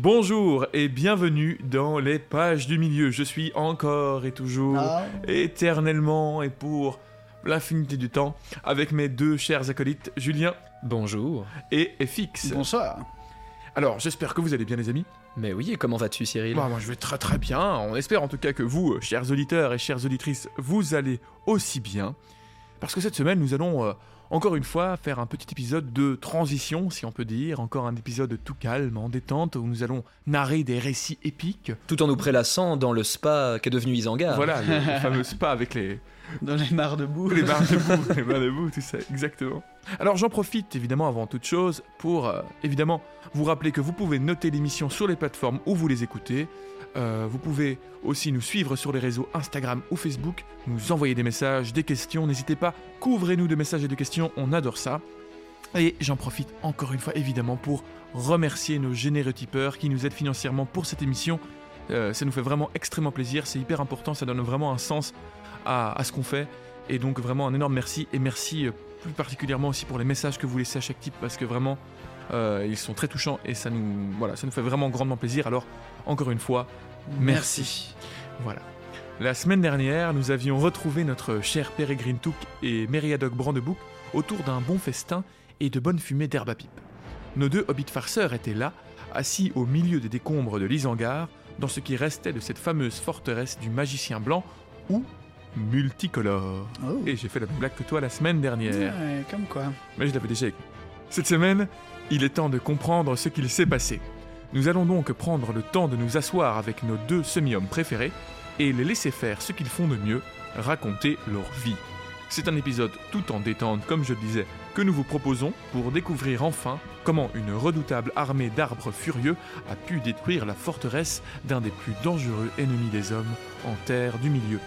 Bonjour et bienvenue dans les pages du milieu. Je suis encore et toujours, Ah. éternellement et pour l'infinité du temps, avec mes deux chers acolytes, Julien Bonjour. et FX. Bonsoir. Alors, j'espère que vous allez bien les amis. Mais oui, et comment vas-tu Cyril? Bah, moi je vais très très bien. On espère en tout cas que vous, chers auditeurs et chères auditrices, vous allez aussi bien. Parce que cette semaine, nous allons euh, encore une fois faire un petit épisode de transition, si on peut dire. Encore un épisode tout calme, en détente, où nous allons narrer des récits épiques. Tout en nous prélassant dans le spa qu'est devenu Isengard. Voilà, le, le fameux spa avec les, Dans les mares debout. les barres debout, les barres debout, tout ça, exactement. Alors j'en profite évidemment avant toute chose pour euh, évidemment vous rappeler que vous pouvez noter l'émission sur les plateformes où vous les écoutez. Euh, vous pouvez aussi nous suivre sur les réseaux Instagram ou Facebook, nous envoyer des messages, des questions. N'hésitez pas, couvrez-nous de messages et de questions, on adore ça. Et j'en profite encore une fois évidemment pour remercier nos généreux tipeurs qui nous aident financièrement pour cette émission. Euh, ça nous fait vraiment extrêmement plaisir, c'est hyper important, ça donne vraiment un sens à, ce qu'on fait. Et donc vraiment un énorme merci et merci euh, plus particulièrement aussi pour les messages que vous laissez à chaque type parce que vraiment ils sont très touchants et ça nous voilà ça nous fait vraiment grandement plaisir. Alors encore une fois merci. Voilà. La semaine dernière, nous avions retrouvé notre cher Pérégrine Touk et Mériadoc Brandebouc autour d'un bon festin et de bonnes fumées d'herbe à pipe. Nos deux hobbits farceurs étaient là, assis au milieu des décombres de l'Isengard, dans ce qui restait de cette fameuse forteresse du magicien blanc, ou multicolore. Oh. Et j'ai fait la même blague que toi la semaine dernière, Ouais, comme quoi. mais je l'avais déjà écrit. Cette semaine, il est temps de comprendre ce qu'il s'est passé. Nous allons donc prendre le temps de nous asseoir avec nos deux semi-hommes préférés et les laisser faire ce qu'ils font de mieux, raconter leur vie. C'est un épisode tout en détente, comme je le disais, que nous vous proposons pour découvrir enfin comment une redoutable armée d'arbres furieux a pu détruire la forteresse d'un des plus dangereux ennemis des hommes en terre du milieu.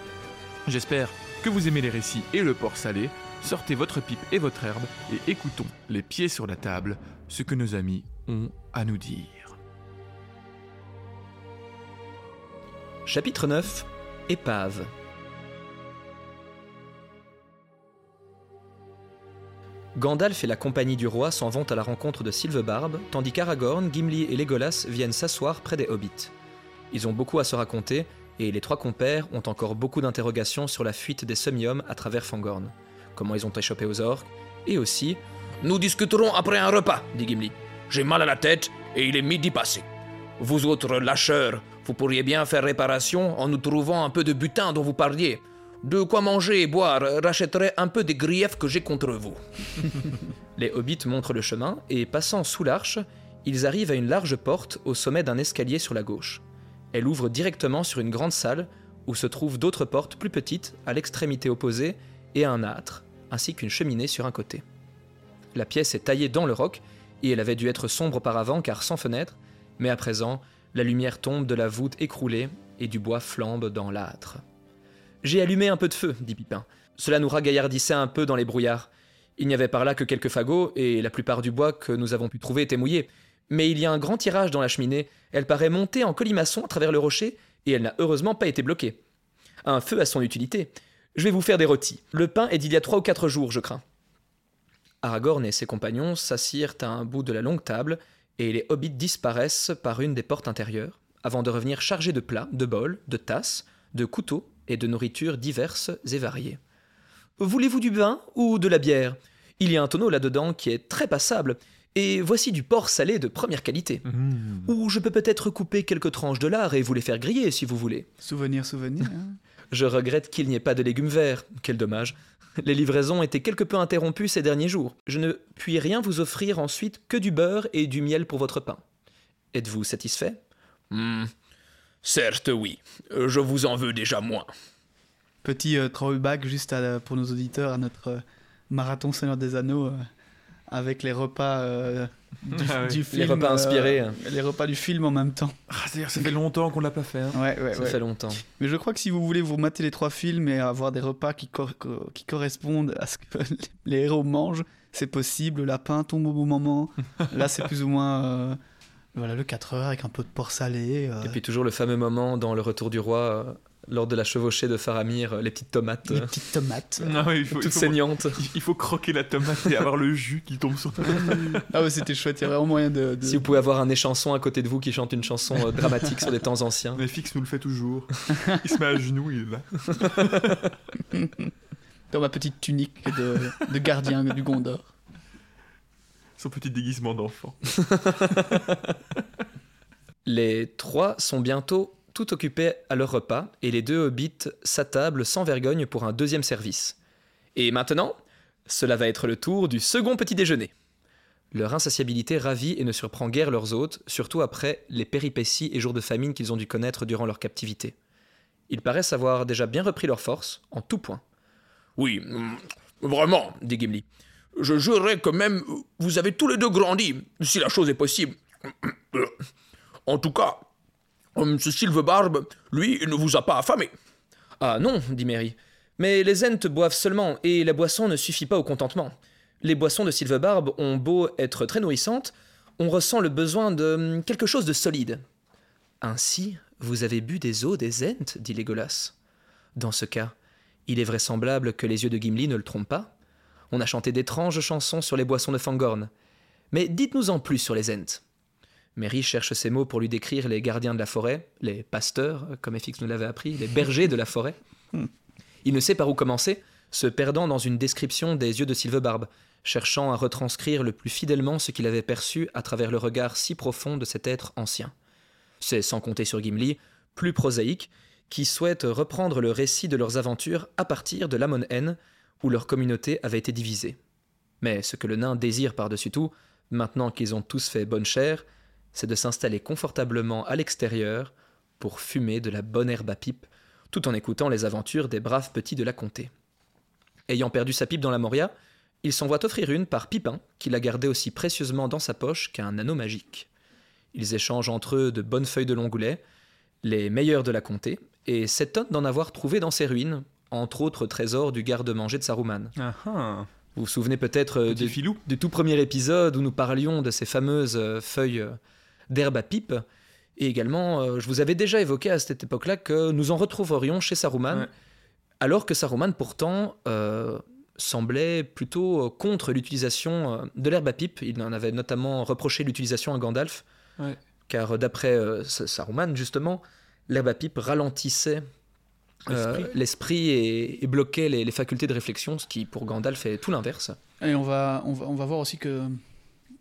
J'espère que vous aimez les récits et le porc salé. Sortez votre pipe et votre herbe et écoutons, les pieds sur la table, ce que nos amis ont à nous dire. Chapitre 9 Épave. Gandalf et la compagnie du roi s'en vont à la rencontre de Sylvebarbe, tandis qu'Aragorn, Gimli et Legolas viennent s'asseoir près des hobbits. Ils ont beaucoup à se raconter, et les trois compères ont encore beaucoup d'interrogations sur la fuite des semi-hommes à travers Fangorn. Comment ils ont échappé aux orques, et aussi Nous discuterons après un repas, dit Gimli. J'ai mal à la tête et il est midi passé. Vous autres lâcheurs, vous pourriez bien faire réparation en nous trouvant un peu de butin dont vous parliez. De quoi manger et boire rachèterait un peu des griefs que j'ai contre vous. Les hobbits montrent le chemin et, passant sous l'arche, ils arrivent à une large porte au sommet d'un escalier sur la gauche. Elle ouvre directement sur une grande salle où se trouvent d'autres portes plus petites à l'extrémité opposée et un âtre, ainsi qu'une cheminée sur un côté. La pièce est taillée dans le roc et elle avait dû être sombre auparavant car sans fenêtre, mais à présent, la lumière tombe de la voûte écroulée et du bois flambe dans l'âtre. J'ai allumé un peu de feu, dit Pipin. Cela nous ragaillardissait un peu dans les brouillards. Il n'y avait par là que quelques fagots, et la plupart du bois que nous avons pu trouver était mouillé. Mais il y a un grand tirage dans la cheminée, elle paraît monter en colimaçon à travers le rocher, et elle n'a heureusement pas été bloquée. Un feu a son utilité. Je vais vous faire des rôtis. Le pain est d'il y a trois ou quatre jours, je crains. Aragorn et ses compagnons s'assirent à un bout de la longue table, et les hobbits disparaissent par une des portes intérieures, avant de revenir chargés de plats, de bols, de tasses, de couteaux et de nourritures diverses et variées. Voulez-vous du vin ou de la bière? Il y a un tonneau là-dedans qui est très passable, et voici du porc salé de première qualité. Ou je peux peut-être couper quelques tranches de lard et vous les faire griller si vous voulez. Souvenir, souvenir. hein. Je regrette qu'il n'y ait pas de légumes verts. Quel dommage. Les livraisons étaient quelque peu interrompues ces derniers jours. Je ne puis rien vous offrir ensuite que du beurre et du miel pour votre pain. Êtes-vous satisfait? Hmm, Certes, oui. Je vous en veux déjà moins. Petit euh, throwback juste à- pour nos auditeurs à notre euh, marathon Seigneur des Anneaux euh, avec les repas euh, du, Ah oui. du Les film. repas euh, inspirés. les repas du film en même temps. Ah, c'est-à-dire, ça fait longtemps qu'on l'a pas fait. hein. Ouais, ouais, Ça ouais. fait longtemps. Mais je crois que si vous voulez vous mater les trois films et avoir des repas qui, cor- co- qui correspondent à ce que les héros mangent, c'est possible. Le lapin tombe au bon moment. Là, c'est plus ou moins euh, voilà, le 4 heures avec un peu de porc salé. euh, Et puis toujours le fameux moment dans Le Retour du Roi, euh, lors de la chevauchée de Faramir, euh, les petites tomates Les euh, petites tomates. Non, il faut, il toutes faut- saignantes. il- il faut croquer la tomate et avoir le jus qui tombe sur Ah ouais, c'était chouette. Il y a vraiment moyen de. de- Si vous pouvez avoir un échanson à côté de vous qui chante une chanson euh, dramatique sur des temps anciens. Mais Fix nous le fait toujours. Il se met à genoux, il est là. Dans ma petite tunique de, de gardien du Gondor. Son petit déguisement d'enfant. Les trois sont bientôt tout occupés à leur repas et les deux hobbits s'attablent sans vergogne pour un deuxième service. Et maintenant, cela va être le tour du second petit déjeuner. Leur insatiabilité ravit et ne surprend guère leurs hôtes, surtout après les péripéties et jours de famine qu'ils ont dû connaître durant leur captivité. Ils paraissent avoir déjà bien repris leur force, en tout point. Oui, mm, vraiment, dit Gimli. Je jurerais que même vous avez tous les deux grandi, si la chose est possible. En tout cas, hum, ce Sylvebarbe, lui, il ne vous a pas affamé. Ah non, dit Mary. Mais les Ents boivent seulement, et la boisson ne suffit pas au contentement. Les boissons de Sylvebarbe ont beau être très nourrissantes, on ressent le besoin de hum, quelque chose de solide. Ainsi, vous avez bu des eaux des Ents, dit Légolas. Dans ce cas, il est vraisemblable que les yeux de Gimli ne le trompent pas. On a chanté d'étranges chansons sur les boissons de Fangorn. Mais dites-nous en plus sur les Ents. Mary cherche ses mots pour lui décrire les gardiens de la forêt, les pasteurs, comme FX nous l'avait appris, les bergers de la forêt. Il ne sait par où commencer, se perdant dans une description des yeux de Sylvebarbe, cherchant à retranscrire le plus fidèlement ce qu'il avait perçu à travers le regard si profond de cet être ancien. C'est sans compter sur Gimli, plus prosaïque, qui souhaite reprendre le récit de leurs aventures à partir de l'Amon N, où leur communauté avait été divisée. Mais ce que le nain désire par-dessus tout, maintenant qu'ils ont tous fait bonne chère, c'est de s'installer confortablement à l'extérieur pour fumer de la bonne herbe à pipe, tout en écoutant les aventures des braves petits de la comté. Ayant perdu sa pipe dans la Moria, il s'en voit offrir une par Pipin, qui l'a gardée aussi précieusement dans sa poche qu'un anneau magique. Ils échangent entre eux de bonnes feuilles de longoulet, les meilleures de la comté, et s'étonnent d'en avoir trouvé dans ses ruines, entre autres trésors du garde-manger de Saruman. Ah ah. Vous vous souvenez peut-être euh, du tout premier épisode où nous parlions de ces fameuses euh, feuilles euh, d'herbe à pipe. Et également, euh, je vous avais déjà évoqué à cette époque-là que nous en retrouverions chez Saruman, Ouais. alors que Saruman pourtant euh, semblait plutôt euh, contre l'utilisation de l'herbe à pipe. Il en avait notamment reproché l'utilisation à Gandalf, Ouais. car d'après euh, Sa- Saruman, justement, l'herbe à pipe ralentissait L'esprit. l'esprit et, et bloquait les, les facultés de réflexion, ce qui pour Gandalf est tout l'inverse. Et on va, on va, on va voir aussi que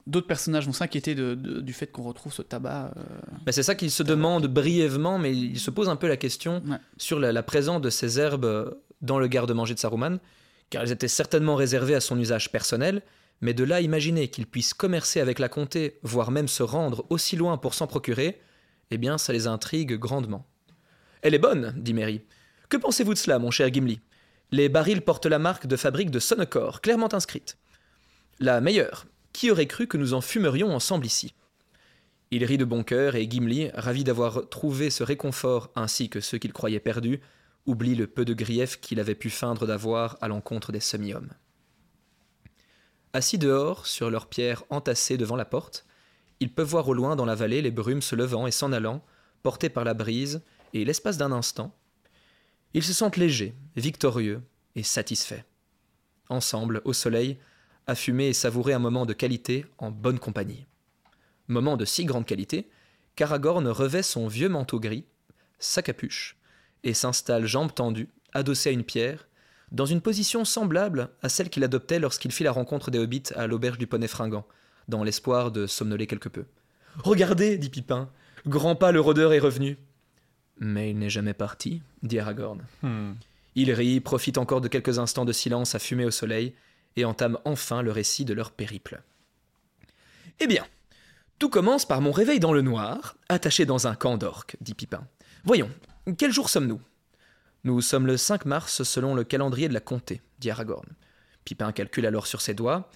d'autres personnages vont s'inquiéter de, de- du fait qu'on retrouve ce tabac. euh, Ben, c'est ça qu'il se demande brièvement, mais il se pose un peu la question Ouais. sur la, la présence de ces herbes euh, dans le garde-manger de Saruman, car elles étaient certainement réservées à son usage personnel, mais de là imaginer qu'il puisse commercer avec la comté, voire même se rendre aussi loin pour s'en procurer, eh bien ça les intrigue grandement. Elle est bonne, dit Mary. Que pensez-vous de cela, mon cher Gimli? Les barils portent la marque de fabrique de Sonnecor, clairement inscrite. La meilleure. Qui aurait cru que nous en fumerions ensemble ici? Il rit de bon cœur et Gimli, ravi d'avoir trouvé ce réconfort ainsi que ceux qu'il croyait perdus, oublie le peu de grief qu'il avait pu feindre d'avoir à l'encontre des semi-hommes. Assis dehors, sur leurs pierres entassées devant la porte, ils peuvent voir au loin dans la vallée les brumes se levant et s'en allant, portées par la brise, et l'espace d'un instant, ils se sentent légers, victorieux et satisfaits. Ensemble, au soleil, à fumer et savourer un moment de qualité en bonne compagnie moment de si grande qualité, qu'Aragorn revêt son vieux manteau gris, sa capuche, et s'installe jambes tendues, adossé à une pierre, dans une position semblable à celle qu'il adoptait lorsqu'il fit la rencontre des hobbits à l'auberge du Poney Fringant, dans l'espoir de somnoler quelque peu. Regardez, dit Pipin, Grandpa le rôdeur est revenu. Mais il n'est jamais parti, dit Aragorn. Hmm. Il rit, profite encore de quelques instants de silence à fumer au soleil, et entame enfin le récit de leur périple. Eh bien, tout commence par mon réveil dans le noir, attaché dans un camp d'orques, dit Pipin. Voyons, quel jour sommes-nous? Nous sommes le 5 mars selon le calendrier de la comté, dit Aragorn. Pipin calcule alors sur ses doigts.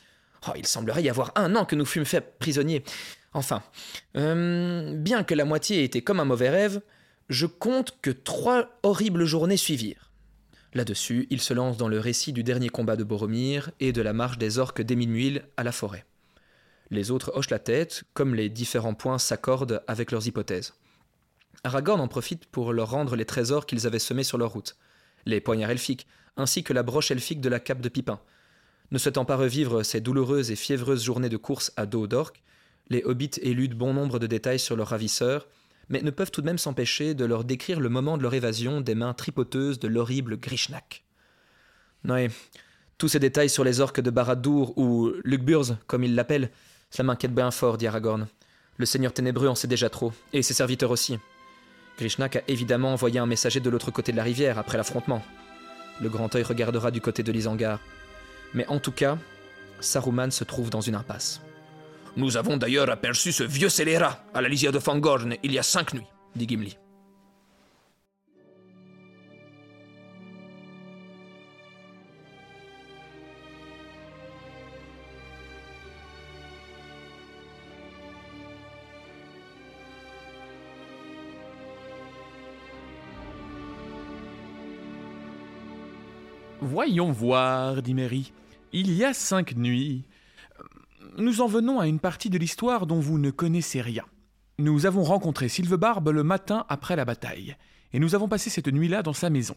Oh, il semblerait y avoir un an que nous fûmes faits prisonniers. Enfin, euh, bien que la moitié ait été comme un mauvais rêve, je compte que trois horribles journées suivirent. Là-dessus, il se lance dans le récit du dernier combat de Boromir et de la marche des orques d'Émimuil à la forêt. Les autres hochent la tête, comme les différents points s'accordent avec leurs hypothèses. Aragorn en profite pour leur rendre les trésors qu'ils avaient semés sur leur route, les poignards elfiques, ainsi que la broche elfique de la cape de Pipin. Ne souhaitant pas revivre ces douloureuses et fiévreuses journées de course à dos d'orque, les hobbits éludent bon nombre de détails sur leurs ravisseurs, mais ne peuvent tout de même s'empêcher de leur décrire le moment de leur évasion des mains tripoteuses de l'horrible Grishnak. Oui, tous ces détails sur les orques de Barad-dûr ou Lugburs, comme ils l'appellent, cela m'inquiète bien fort, dit Aragorn. Le seigneur ténébreux en sait déjà trop, et ses serviteurs aussi. Grishnak a évidemment envoyé un messager de l'autre côté de la rivière après l'affrontement. Le grand œil regardera du côté de l'Isangar. Mais en tout cas, Saruman se trouve dans une impasse. Nous avons d'ailleurs aperçu ce vieux scélérat à la lisière de Fangorn il y a cinq nuits, dit Gimli. Voyons voir, dit Mary. Il y a cinq nuits. Nous en venons à une partie de l'histoire dont vous ne connaissez rien. Nous avons rencontré Sylvebarbe le matin après la bataille, et nous avons passé cette nuit-là dans sa maison.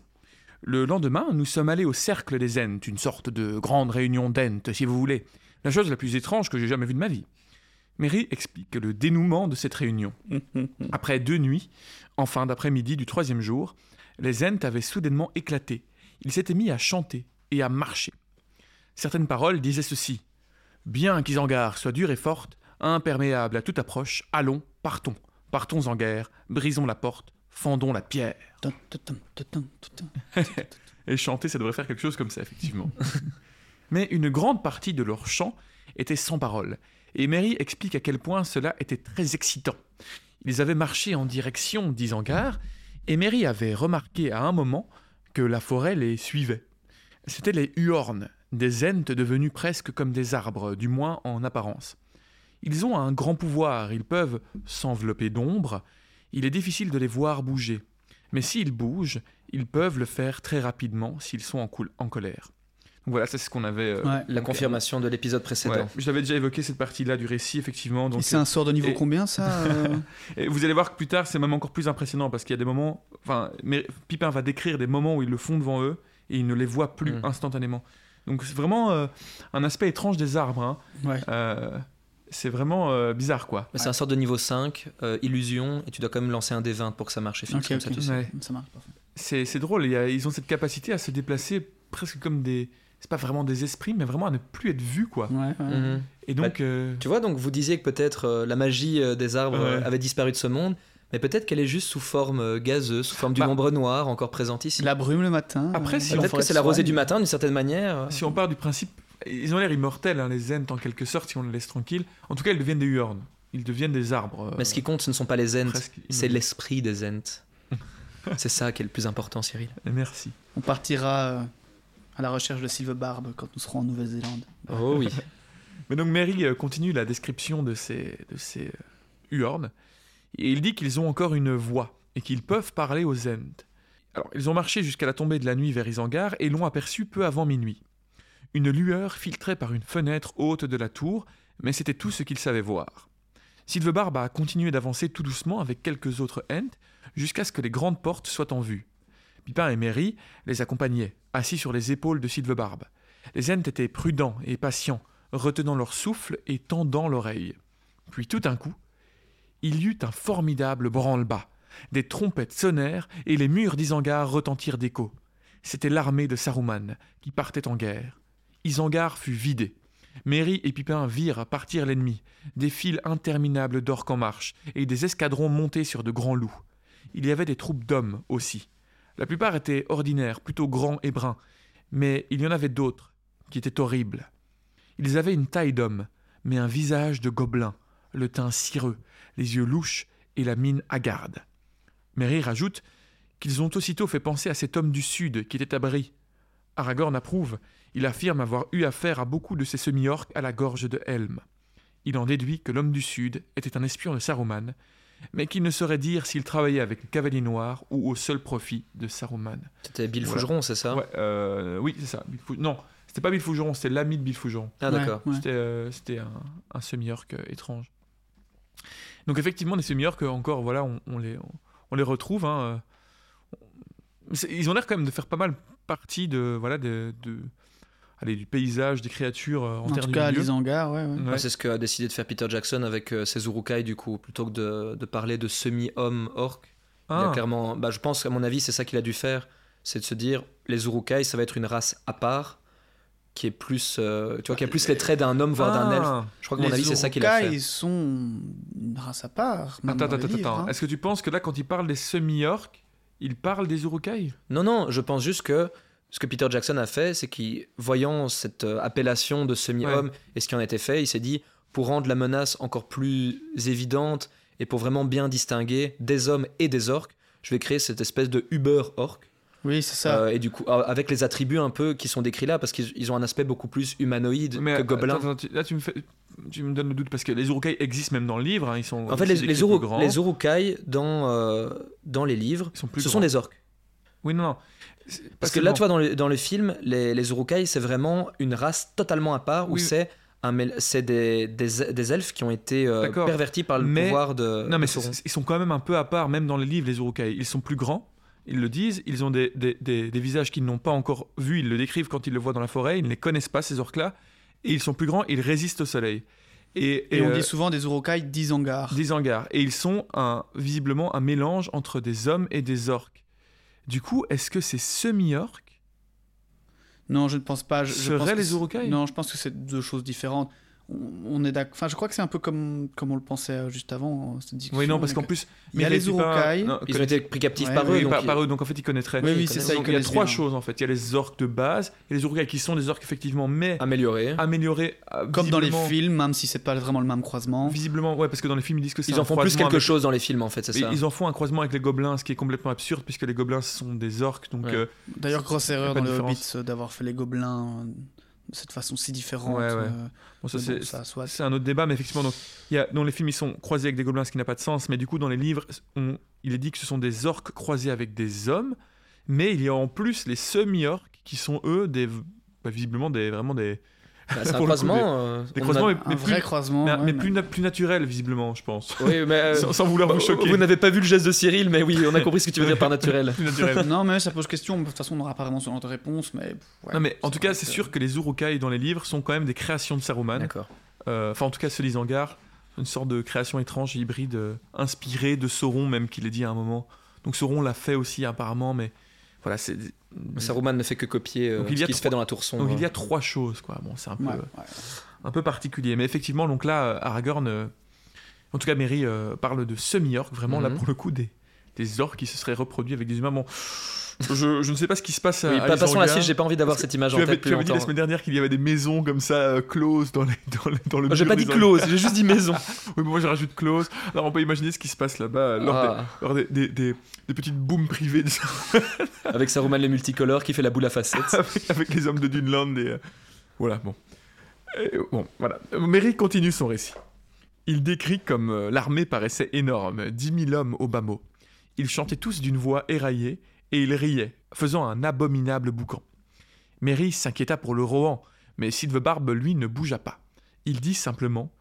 Le lendemain, nous sommes allés au cercle des Ents, une sorte de grande réunion d'Ent, si vous voulez. La chose la plus étrange que j'ai jamais vue de ma vie. Mary explique le dénouement de cette réunion. Après deux nuits, en fin d'après-midi du troisième jour, les Ents avaient soudainement éclaté. Ils s'étaient mis à chanter et à marcher. Certaines paroles disaient ceci. Bien qu'Isengard soit dure et forte, imperméable à toute approche, allons, partons, partons en guerre, brisons la porte, fendons la pierre. Et chanter, ça devrait faire quelque chose comme ça, effectivement. Mais une grande partie de leur chant était sans parole, et Mary explique à quel point cela était très excitant. Ils avaient marché en direction d'Isengard, et Mary avait remarqué à un moment que la forêt les suivait. C'étaient les Huorns, des Ents devenus presque comme des arbres, du moins en apparence. Ils ont un grand pouvoir, ils peuvent s'envelopper d'ombre, il est difficile de les voir bouger. Mais s'ils bougent, ils peuvent le faire très rapidement s'ils sont en, colère. Donc voilà, ça c'est ce qu'on avait... euh, Ouais. La confirmation de l'épisode précédent. ouais. Je l'avais déjà évoqué cette partie-là du récit, effectivement. Donc, Et c'est un sort de niveau et- combien ça euh Et vous allez voir que plus tard, c'est même encore plus impressionnant parce qu'il y a des moments. Enfin, mais Pipin va décrire des moments où ils le font devant eux et ils ne les voient plus Mm. instantanément. Donc c'est vraiment euh, un aspect étrange des arbres. hein. Ouais. Euh, c'est vraiment euh, bizarre, quoi. Mais c'est un sort de niveau 5, euh, illusion, et tu dois quand même lancer un D20 pour que ça marche et fixe Ok, comme ça, ok. tu sais. Ouais. Ça marche. C'est drôle. il y a- ils ont cette capacité à se déplacer presque comme des. C'est pas vraiment des esprits, mais vraiment à ne plus être vus, quoi. Ouais, ouais. Mhm. Et donc. euh, Tu vois, donc vous disiez que peut-être euh, la magie euh, des arbres Ouais. avait disparu de ce monde, mais peut-être qu'elle est juste sous forme euh, gazeuse, sous forme du Bah. nombre noir encore présente ici. La brume le matin. Après, si Peut-être que c'est la rosée du matin d'une certaine manière. Si on part du principe. Ils ont l'air immortels, hein, les Ents, en quelque sorte, si on les laisse tranquilles. En tout cas, ils deviennent des Huorns. Ils deviennent des arbres. euh, Mais ce qui compte, ce ne sont pas les Ents, presque c'est l'esprit des Ents. c'est ça qui est le plus important, Cyril. Merci. On partira euh, à la recherche de Sylvebarbe quand nous serons en Nouvelle-Zélande. Oh oui. Mais donc Mary continue la description de ces, de ces euh, il dit qu'ils ont encore une voix, et qu'ils peuvent parler aux Ents. Alors, ils ont marché jusqu'à la tombée de la nuit vers Isengard, et l'ont aperçu peu avant minuit. Une lueur filtrait par une fenêtre haute de la tour, mais c'était tout ce qu'ils savaient voir. Sylvebarbe a continué d'avancer tout doucement avec quelques autres Ents, jusqu'à ce que les grandes portes soient en vue. Pipin et Mary les accompagnaient, assis sur les épaules de Sylvebarbe. Les Ents étaient prudents et patients, retenant leur souffle et tendant l'oreille. Puis tout d'un coup, il y eut un formidable branle-bas. Des trompettes sonnèrent et les murs d'Isengard retentirent d'écho. C'était l'armée de Saruman qui partait en guerre. Isengard fut vidé. Merry et Pipin virent partir l'ennemi, des files interminables d'orques en marche et des escadrons montés sur de grands loups. Il y avait des troupes d'hommes aussi. La plupart étaient ordinaires, plutôt grands et bruns, mais il y en avait d'autres qui étaient horribles. Ils avaient une taille d'homme, mais un visage de gobelin, le teint cireux, les yeux louches et la mine hagarde. Merry rajoute qu'ils ont aussitôt fait penser à cet homme du Sud qui était à Brie. Aragorn approuve, il affirme avoir eu affaire à beaucoup de ces semi-orques à la gorge de Helm. Il en déduit que l'homme du Sud était un espion de Saruman, mais qu'il ne saurait dire s'il travaillait avec le cavalier noir ou au seul profit de Saruman. C'était Bill Voilà. Fougeron, c'est ça? Ouais, euh, oui, c'est ça. Bill Fou- Non, c'était pas Bill Fougeron, c'était l'ami de Bill Fougeron. Ah d'accord. Ouais. C'était euh, c'était un, un semi-orc euh, étrange. Donc effectivement, des semi-orcs, encore, voilà, on, on les, on, on les retrouve. hein, euh, Ils ont l'air quand même de faire pas mal partie de, voilà, de, de- allez, du paysage, des créatures euh, en, En terre tout du cas, milieu. les hangars, ouais. ouais. Ouais. C'est ce qu'a décidé de faire Peter Jackson avec euh, ses Urukai, du coup, plutôt que de, de parler de semi-homme orc. Il a Ah. clairement, bah, je pense qu'à mon avis, c'est ça qu'il a dû faire, c'est de se dire, les Urukai, ça va être une race à part, qui est plus, euh, tu vois, qui a plus les traits d'un homme, voire d'un elfe. Ah. Je crois que mon avis, c'est ça qu'il a fait. ils sont une race à part. Attends, attends, les livres, attends. hein. Est-ce que tu penses que là, quand il parle des semi-orcs, il parle des Urukai? Non, non, je pense juste que ce que Peter Jackson a fait, c'est qu'il, voyant cette euh, appellation de semi-homme et ce qui en était fait, il s'est dit, pour rendre la menace encore plus évidente et pour vraiment bien distinguer des hommes et des orques, je vais créer cette espèce de Uber-orc. Oui, c'est ça. Euh, et du coup, avec les attributs un peu qui sont décrits là, parce qu'ils ils ont un aspect beaucoup plus humanoïde Mais que gobelin. attends, attends, tu- là, tu me, fais, tu me donnes le doute parce que les Urukai existent même dans le livre. hein, ils sont En fait, les, les, plus Uru- grands. les Urukai, dans, euh, dans les livres, Ils sont plus ce grands. sont des orques. Oui, non, non. Parce que là, tu vois, dans le, dans le film, les, les Urukai, c'est vraiment une race totalement à part, où Oui. c'est des, des, des elfes qui ont été euh, pervertis par le Mais- pouvoir de, Non, mais de Sauron. c'est- ils sont quand même un peu à part, même dans les livres, les Urukai. Ils sont plus grands, ils le disent, ils ont des, des, des- des visages qu'ils n'ont pas encore vus, ils le décrivent quand ils le voient dans la forêt, ils ne les connaissent pas, ces orques-là, et ils sont plus grands, ils résistent au soleil. Et, Et, on euh, dit souvent des Urukai d'Isengard. des hangars. Et ils sont un, visiblement un mélange entre des hommes et des orques. Du coup, est-ce que ces semi-orques Non, je ne pense pas. Je, je pense les c'est- Urukai? Non, je pense que c'est deux choses différentes. On, est d'accord. Enfin, je crois que c'est un peu comme, comme on le pensait euh, juste avant. euh. Oui, non, parce Mais qu'en que- plus... il y a les c'est pas- Urukai. non, Ils ont été pris captifs Ouais, par eux. Oui, donc par, ils- par eux, donc en fait, ils connaîtraient. Oui, oui, c'est ça. Donc, il y a trois bien. choses en fait. Il y a les orques de base, et les Urukai qui sont des orques effectivement, mais améliorés. améliorés. euh, Comme dans les films, même si c'est pas vraiment le même croisement. Visiblement, ouais, parce que dans les films, ils disent que c'est Ils en font plus quelque avec- chose dans les films, en fait, c'est ça. Ils en font un croisement avec les gobelins, ce qui est complètement absurde, puisque les gobelins sont des orques, donc... D'ailleurs, grosse erreur dans de le Hobbit d'avoir fait les gobelins cette façon si différente. Ouais, ouais. euh, bon, ça, mais c'est bon, soit. un autre débat, mais effectivement, donc, il y a, dans les films, ils sont croisés avec des gobelins, ce qui n'a pas de sens, mais du coup, dans les livres, on- il est dit que ce sont des orques croisés avec des hommes, mais il y a en plus les semi-orques, qui sont, eux, des, bah, visiblement, des, vraiment des... Bah, c'est un croisement. euh, des croisements, mais- Un vrai croisement. mais, ouais, mais mais- plus, na- plus naturels, visiblement, je pense. Oui, mais. euh, sans, sans vouloir vous choquer. Vous n'avez pas vu le geste de Cyril, mais oui, on a compris ce que tu veux dire par naturel. Plus naturels. non, mais ça pose question. De toute façon, on n'aura pas vraiment ce genre de réponse. Mais, ouais, non, mais en tout cas, c'est sûr que les Urukai dans les livres sont quand même des créations de Saruman. D'accord. Euh, Enfin, en tout cas, ce Lisangar, une sorte de création étrange hybride, euh, inspirée de Sauron, même qu'il est dit à un moment. Donc Sauron l'a fait aussi apparemment, mais voilà, c'est. Saruman ne fait que copier euh, Donc, il y ce a qui se fait dans la tour sombre. Donc il y a trois choses, quoi. Bon, c'est un peu, Ouais, ouais. un peu particulier, mais effectivement, donc là, euh, Aragorn, euh, en tout cas, euh, parle de semi-orques, vraiment là Mhm. pour le coup des des orques qui se seraient reproduits avec des humains. Bon, je, je ne sais pas ce qui se passe. à- Oui, à pas- passons la suite, j'ai pas envie d'avoir cette image en avais, tête tu avais dit la semaine dernière qu'il y avait des maisons comme ça euh, closes dans, les, dans, les- dans le. J'ai pas dit d'Isengard. close, j'ai juste dit maison. Oui, mais moi j'ai rajouté close. Alors on peut imaginer ce qui se passe là-bas euh, lors, Ah, des, lors des, des- des- des petites booms privées de- avec Saruman le multicolore qui fait la boule à facettes. avec, avec les hommes de Duneland. Et, euh, voilà, bon. Et, bon, voilà. Merry continue son récit. Il décrit comme euh, l'armée paraissait énorme, dix mille hommes au bas mot. Ils chantaient tous d'une voix éraillée et ils riaient, faisant un abominable boucan. Merry s'inquiéta pour le Rohan, mais Sylvebarbe, lui, ne bougea pas. Il dit simplement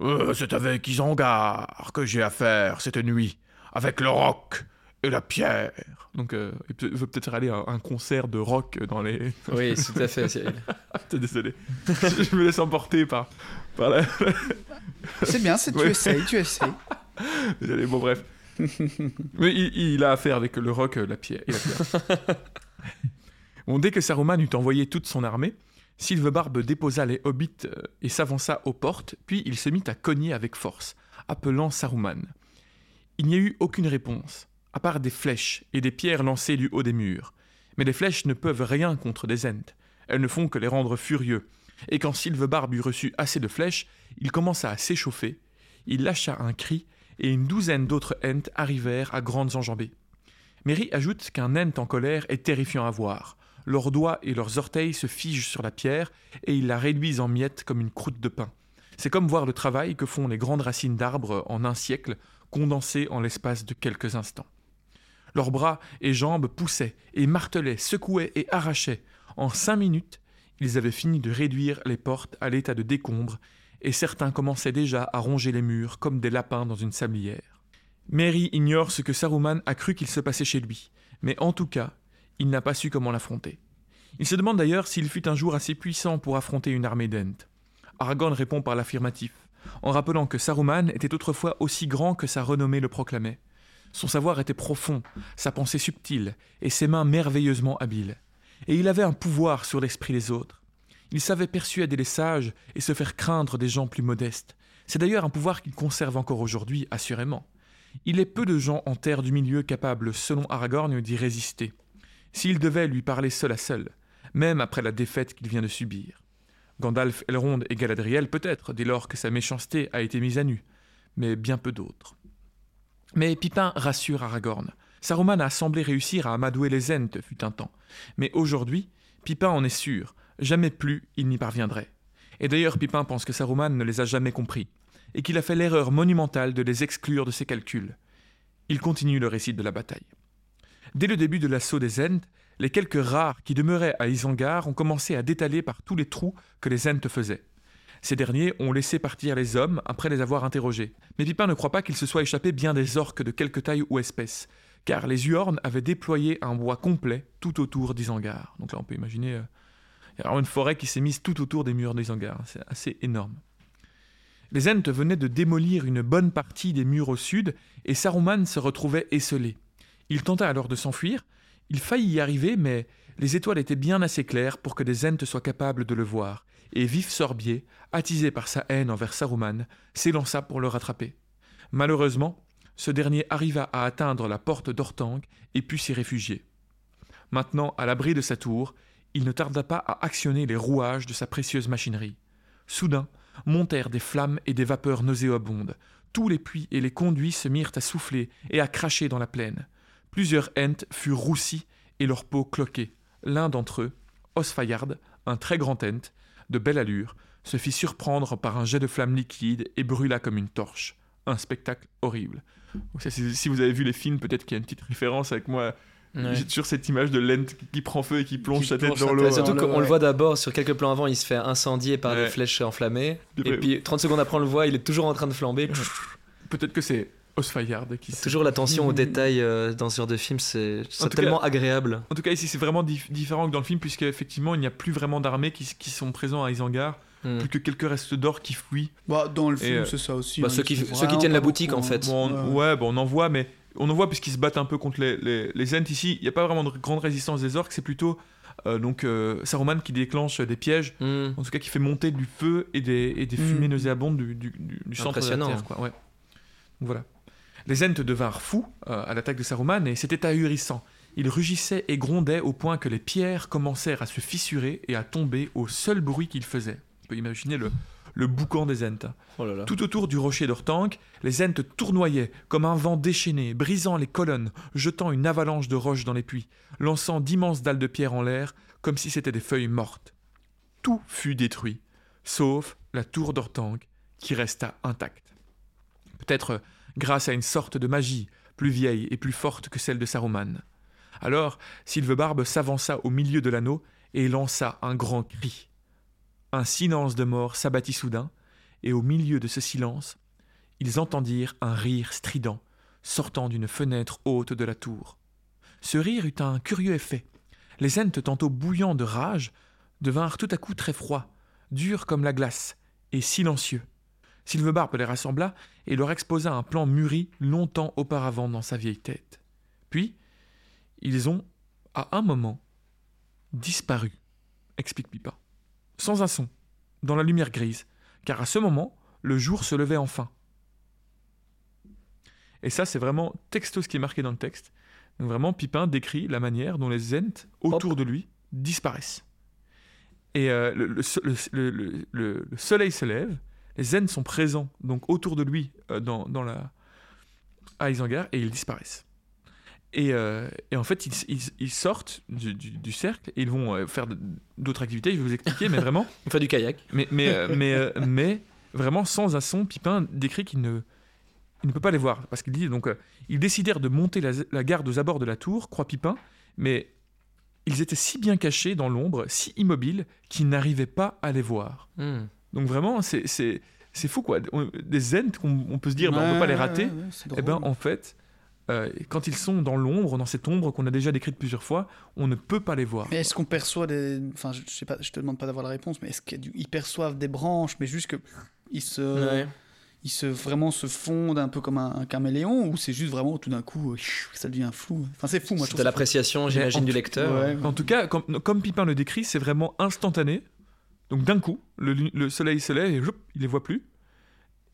Euh, C'est avec Isengard que j'ai affaire cette nuit, avec le roc et la pierre. Donc, euh, il veut peut-être aller à un concert de rock dans les. Oui, tout à fait, Cyril. Désolé. je me laisse emporter par, par la. C'est bien, c'est tu Ouais. essayes, tu essayes. Désolé, bon, bref. Mais il, il a affaire avec le roc, euh, la pierre et la pierre. bon, dès que Saruman eut envoyé toute son armée, Sylvebarbe déposa les hobbits euh, et s'avança aux portes, puis il se mit à cogner avec force, appelant Saruman. Il n'y a eu aucune réponse, à part des flèches et des pierres lancées du haut des murs. Mais les flèches ne peuvent rien contre des Ents. Elles ne font que les rendre furieux. Et quand Sylvebarbe eut reçu assez de flèches, il commença à s'échauffer. Il lâcha un cri, et une douzaine d'autres Ents arrivèrent à grandes enjambées. Merry ajoute qu'un Ent en colère est terrifiant à voir. Leurs doigts et leurs orteils se figent sur la pierre, et ils la réduisent en miettes comme une croûte de pain. C'est comme voir le travail que font les grandes racines d'arbres en un siècle, condensées en l'espace de quelques instants. Leurs bras et jambes poussaient et martelaient, secouaient et arrachaient. En cinq minutes, ils avaient fini de réduire les portes à l'état de décombres, et certains commençaient déjà à ronger les murs comme des lapins dans une sablière. Merry ignore ce que Saruman a cru qu'il se passait chez lui, mais en tout cas, il n'a pas su comment l'affronter. Il se demande d'ailleurs s'il fut un jour assez puissant pour affronter une armée d'Ent. Aragorn répond par l'affirmatif, en rappelant que Saruman était autrefois aussi grand que sa renommée le proclamait. Son savoir était profond, sa pensée subtile, et ses mains merveilleusement habiles. Et il avait un pouvoir sur l'esprit des autres. Il savait persuader les sages et se faire craindre des gens plus modestes. C'est d'ailleurs un pouvoir qu'il conserve encore aujourd'hui, assurément. Il est peu de gens en terre du milieu capables, selon Aragorn, d'y résister. S'il devait lui parler seul à seul, même après la défaite qu'il vient de subir. Gandalf, Elrond et Galadriel peut-être, dès lors que sa méchanceté a été mise à nu, mais bien peu d'autres. Mais Pipin rassure Aragorn. Saruman a semblé réussir à amadouer les Ents fut un temps. Mais aujourd'hui, Pipin en est sûr, jamais plus il n'y parviendrait. Et d'ailleurs, Pipin pense que Saruman ne les a jamais compris, et qu'il a fait l'erreur monumentale de les exclure de ses calculs. Il continue le récit de la bataille. Dès le début de l'assaut des Ents, les quelques rares qui demeuraient à Isengard ont commencé à détaler par tous les trous que les Ents faisaient. Ces derniers ont laissé partir les hommes après les avoir interrogés. Mais Pipin ne croit pas qu'il se soit échappé bien des orques de quelque taille ou espèce, car les Huorn avaient déployé un bois complet tout autour d'Isengard. Donc là, on peut imaginer euh, il une forêt qui s'est mise tout autour des murs d'Isengard. C'est assez énorme. Les Ents venaient de démolir une bonne partie des murs au sud, et Saruman se retrouvait esselé. Il tenta alors de s'enfuir. Il faillit y arriver, mais les étoiles étaient bien assez claires pour que des Ents soient capables de le voir, et Vif Sorbier, attisé par sa haine envers Saruman, s'élança pour le rattraper. Malheureusement, ce dernier arriva à atteindre la porte d'Ortang et put s'y réfugier. Maintenant, à l'abri de sa tour, il ne tarda pas à actionner les rouages de sa précieuse machinerie. Soudain, montèrent des flammes et des vapeurs nauséabondes. Tous les puits et les conduits se mirent à souffler et à cracher dans la plaine. Plusieurs Ents furent roussis et leur peau cloquée. L'un d'entre eux, Osfayard, un très grand Ent, de belle allure, se fit surprendre par un jet de flamme liquide et brûla comme une torche. Un spectacle horrible. si vous avez vu les films, peut-être qu'il y a une petite référence avec moi. J'ai toujours cette image de Lent qui prend feu et qui plonge sa tête dans l'eau. Surtout qu'on le voit d'abord sur quelques plans avant, il se fait incendier par des flèches enflammées. Et puis 30 secondes après, on le voit, il est toujours en train de flamber. Peut-être que c'est Osfayard qui Toujours l'attention aux détails euh, dans ce genre de film, c'est tellement agréable. En tout cas, ici, c'est vraiment différent que dans le film, puisqu'effectivement, il n'y a plus vraiment d'armées qui, qui, sont présents à Isengard. Hmm. Plus que quelques restes d'or qui fuient. Bah, dans le film, euh, c'est ça aussi. Bah, hein, ceux, qui, ceux qui tiennent la boutique, en fait. ouais, bon, on en voit, mais on en voit puisqu'ils se battent un peu contre les, les, les Ents. Ici, il n'y a pas vraiment de grande résistance des orques, c'est plutôt euh, donc Saruman qui déclenche des pièges, hmm. en tout cas qui fait monter du feu et des, et des hmm. fumées nauséabondes du, du, du, centre de la Terre. Quoi. Ouais. voilà. Les Ents devinrent fous euh, à l'attaque de Saruman et c'était ahurissant. Ils rugissaient et grondaient au point que les pierres commencèrent à se fissurer et à tomber au seul bruit qu'ils faisaient. On peut imaginer le, le boucan des Ents. Oh Tout autour du rocher d'Ortank, les Ents tournoyaient comme un vent déchaîné, brisant les colonnes, jetant une avalanche de roches dans les puits, lançant d'immenses dalles de pierre en l'air, comme si c'étaient des feuilles mortes. Tout fut détruit, sauf la tour d'Ortank, qui resta intacte. Peut-être grâce à une sorte de magie, plus vieille et plus forte que celle de Saruman. Alors, Sylvebarbe s'avança au milieu de l'anneau et lança un grand cri. Un silence de mort s'abattit soudain, et au milieu de ce silence, ils entendirent un rire strident sortant d'une fenêtre haute de la tour. Ce rire eut un curieux effet. Les Ents, tantôt bouillants de rage, devinrent tout à coup très froids, durs comme la glace, et silencieux. Sylvebarbe les rassembla et leur exposa un plan mûri longtemps auparavant dans sa vieille tête. Puis, ils ont, à un moment, disparu, explique Pipa, sans un son, dans la lumière grise, car à ce moment, le jour se levait enfin. Et ça, c'est vraiment texto ce qui est marqué dans le texte. Donc vraiment, Pipin décrit la manière dont les Ents autour de lui disparaissent. Et euh, le, soleil se lève, les zen sont présents donc autour de lui euh, dans, dans, la à Isengard et ils disparaissent. Et, euh, et en fait, ils, ils, sortent du, du, cercle et ils vont euh, faire d'autres activités. Je vais vous expliquer, mais vraiment. On fait du kayak. Mais, mais, mais, mais vraiment, sans un son, Pipin décrit qu'il ne, il ne peut pas les voir. Parce qu'il dit donc, ils décidèrent de monter la, garde aux abords de la tour, croit Pipin, mais ils étaient si bien cachés dans l'ombre, si immobiles, qu'ils n'arrivaient pas à les voir. Hmm. Donc vraiment, c'est c'est fou quoi. Des Zent qu'on on peut se dire, bah, on peut pas les rater. Eh ben, en fait, euh, quand ils sont dans l'ombre, dans cette ombre qu'on a déjà décrite plusieurs fois, on ne peut pas les voir. Mais est-ce qu'on perçoit des. Enfin, je, je sais pas, je te demande pas d'avoir la réponse, mais est-ce qu'ils perçoivent des branches, mais juste que ils se, Ouais. ils se vraiment se fondent un peu comme un, un caméléon, ou c'est juste vraiment tout d'un coup, euh, ça devient flou? Enfin, c'est fou, moi. je C'est trouve de l'appréciation, j'imagine, du lecteur. Ouais. En tout cas, comme, comme Pipin le décrit, c'est vraiment instantané. Donc d'un coup, le, le soleil se lève et joup, il les voit plus.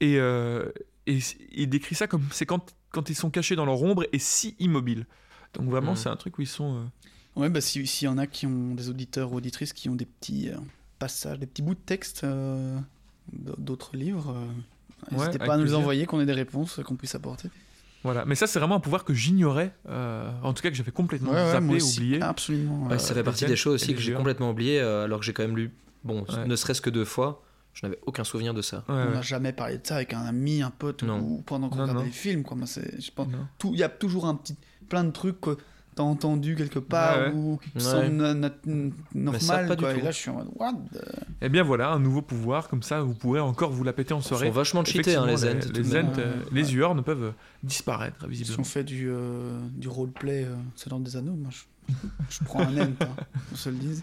Et, euh, et il décrit ça comme c'est quand, quand ils sont cachés dans leur ombre et si immobiles. Donc vraiment, Mm. c'est un truc où ils sont. euh. Ouais, bah, si- s'il y en a qui ont des auditeurs ou auditrices qui ont des petits euh, passages, des petits bouts de texte euh, d'autres livres, euh, Ouais, n'hésitez pas à nous les plaisir. envoyer, qu'on ait des réponses, qu'on puisse apporter. Voilà. Mais ça, c'est vraiment un pouvoir que j'ignorais. euh, en tout cas, que j'avais complètement zappé, oublié. Absolument. Ouais, euh, ça fait partie des choses aussi que j'ai complètement oublié, euh, alors que j'ai quand même lu, bon, Ouais. ne serait-ce que deux fois. Je n'avais aucun souvenir de ça. Ouais, On ouais. n'a jamais parlé de ça avec un ami, un pote, Non. ou pendant qu'on regardait les films. Quoi. Moi, c'est- je pense- Non. tout- Il y a toujours un petit, plein de trucs que t'as entendu quelque part Ouais, ouais. ou qui na- normal. ça, pas du tout. Et là, je suis en mode, what the- Eh bien voilà, un nouveau pouvoir, comme ça, vous pourrez encore vous la péter en Ils soirée. sont vachement cheatés, hein, les tout Les, euh, Ouais. les Uorn peuvent euh, disparaître, Si visiblement. on fait du, euh, du roleplay, euh, c'est dans des anneaux, moi, je, je prends un Ent, hein, qu'on se le dise.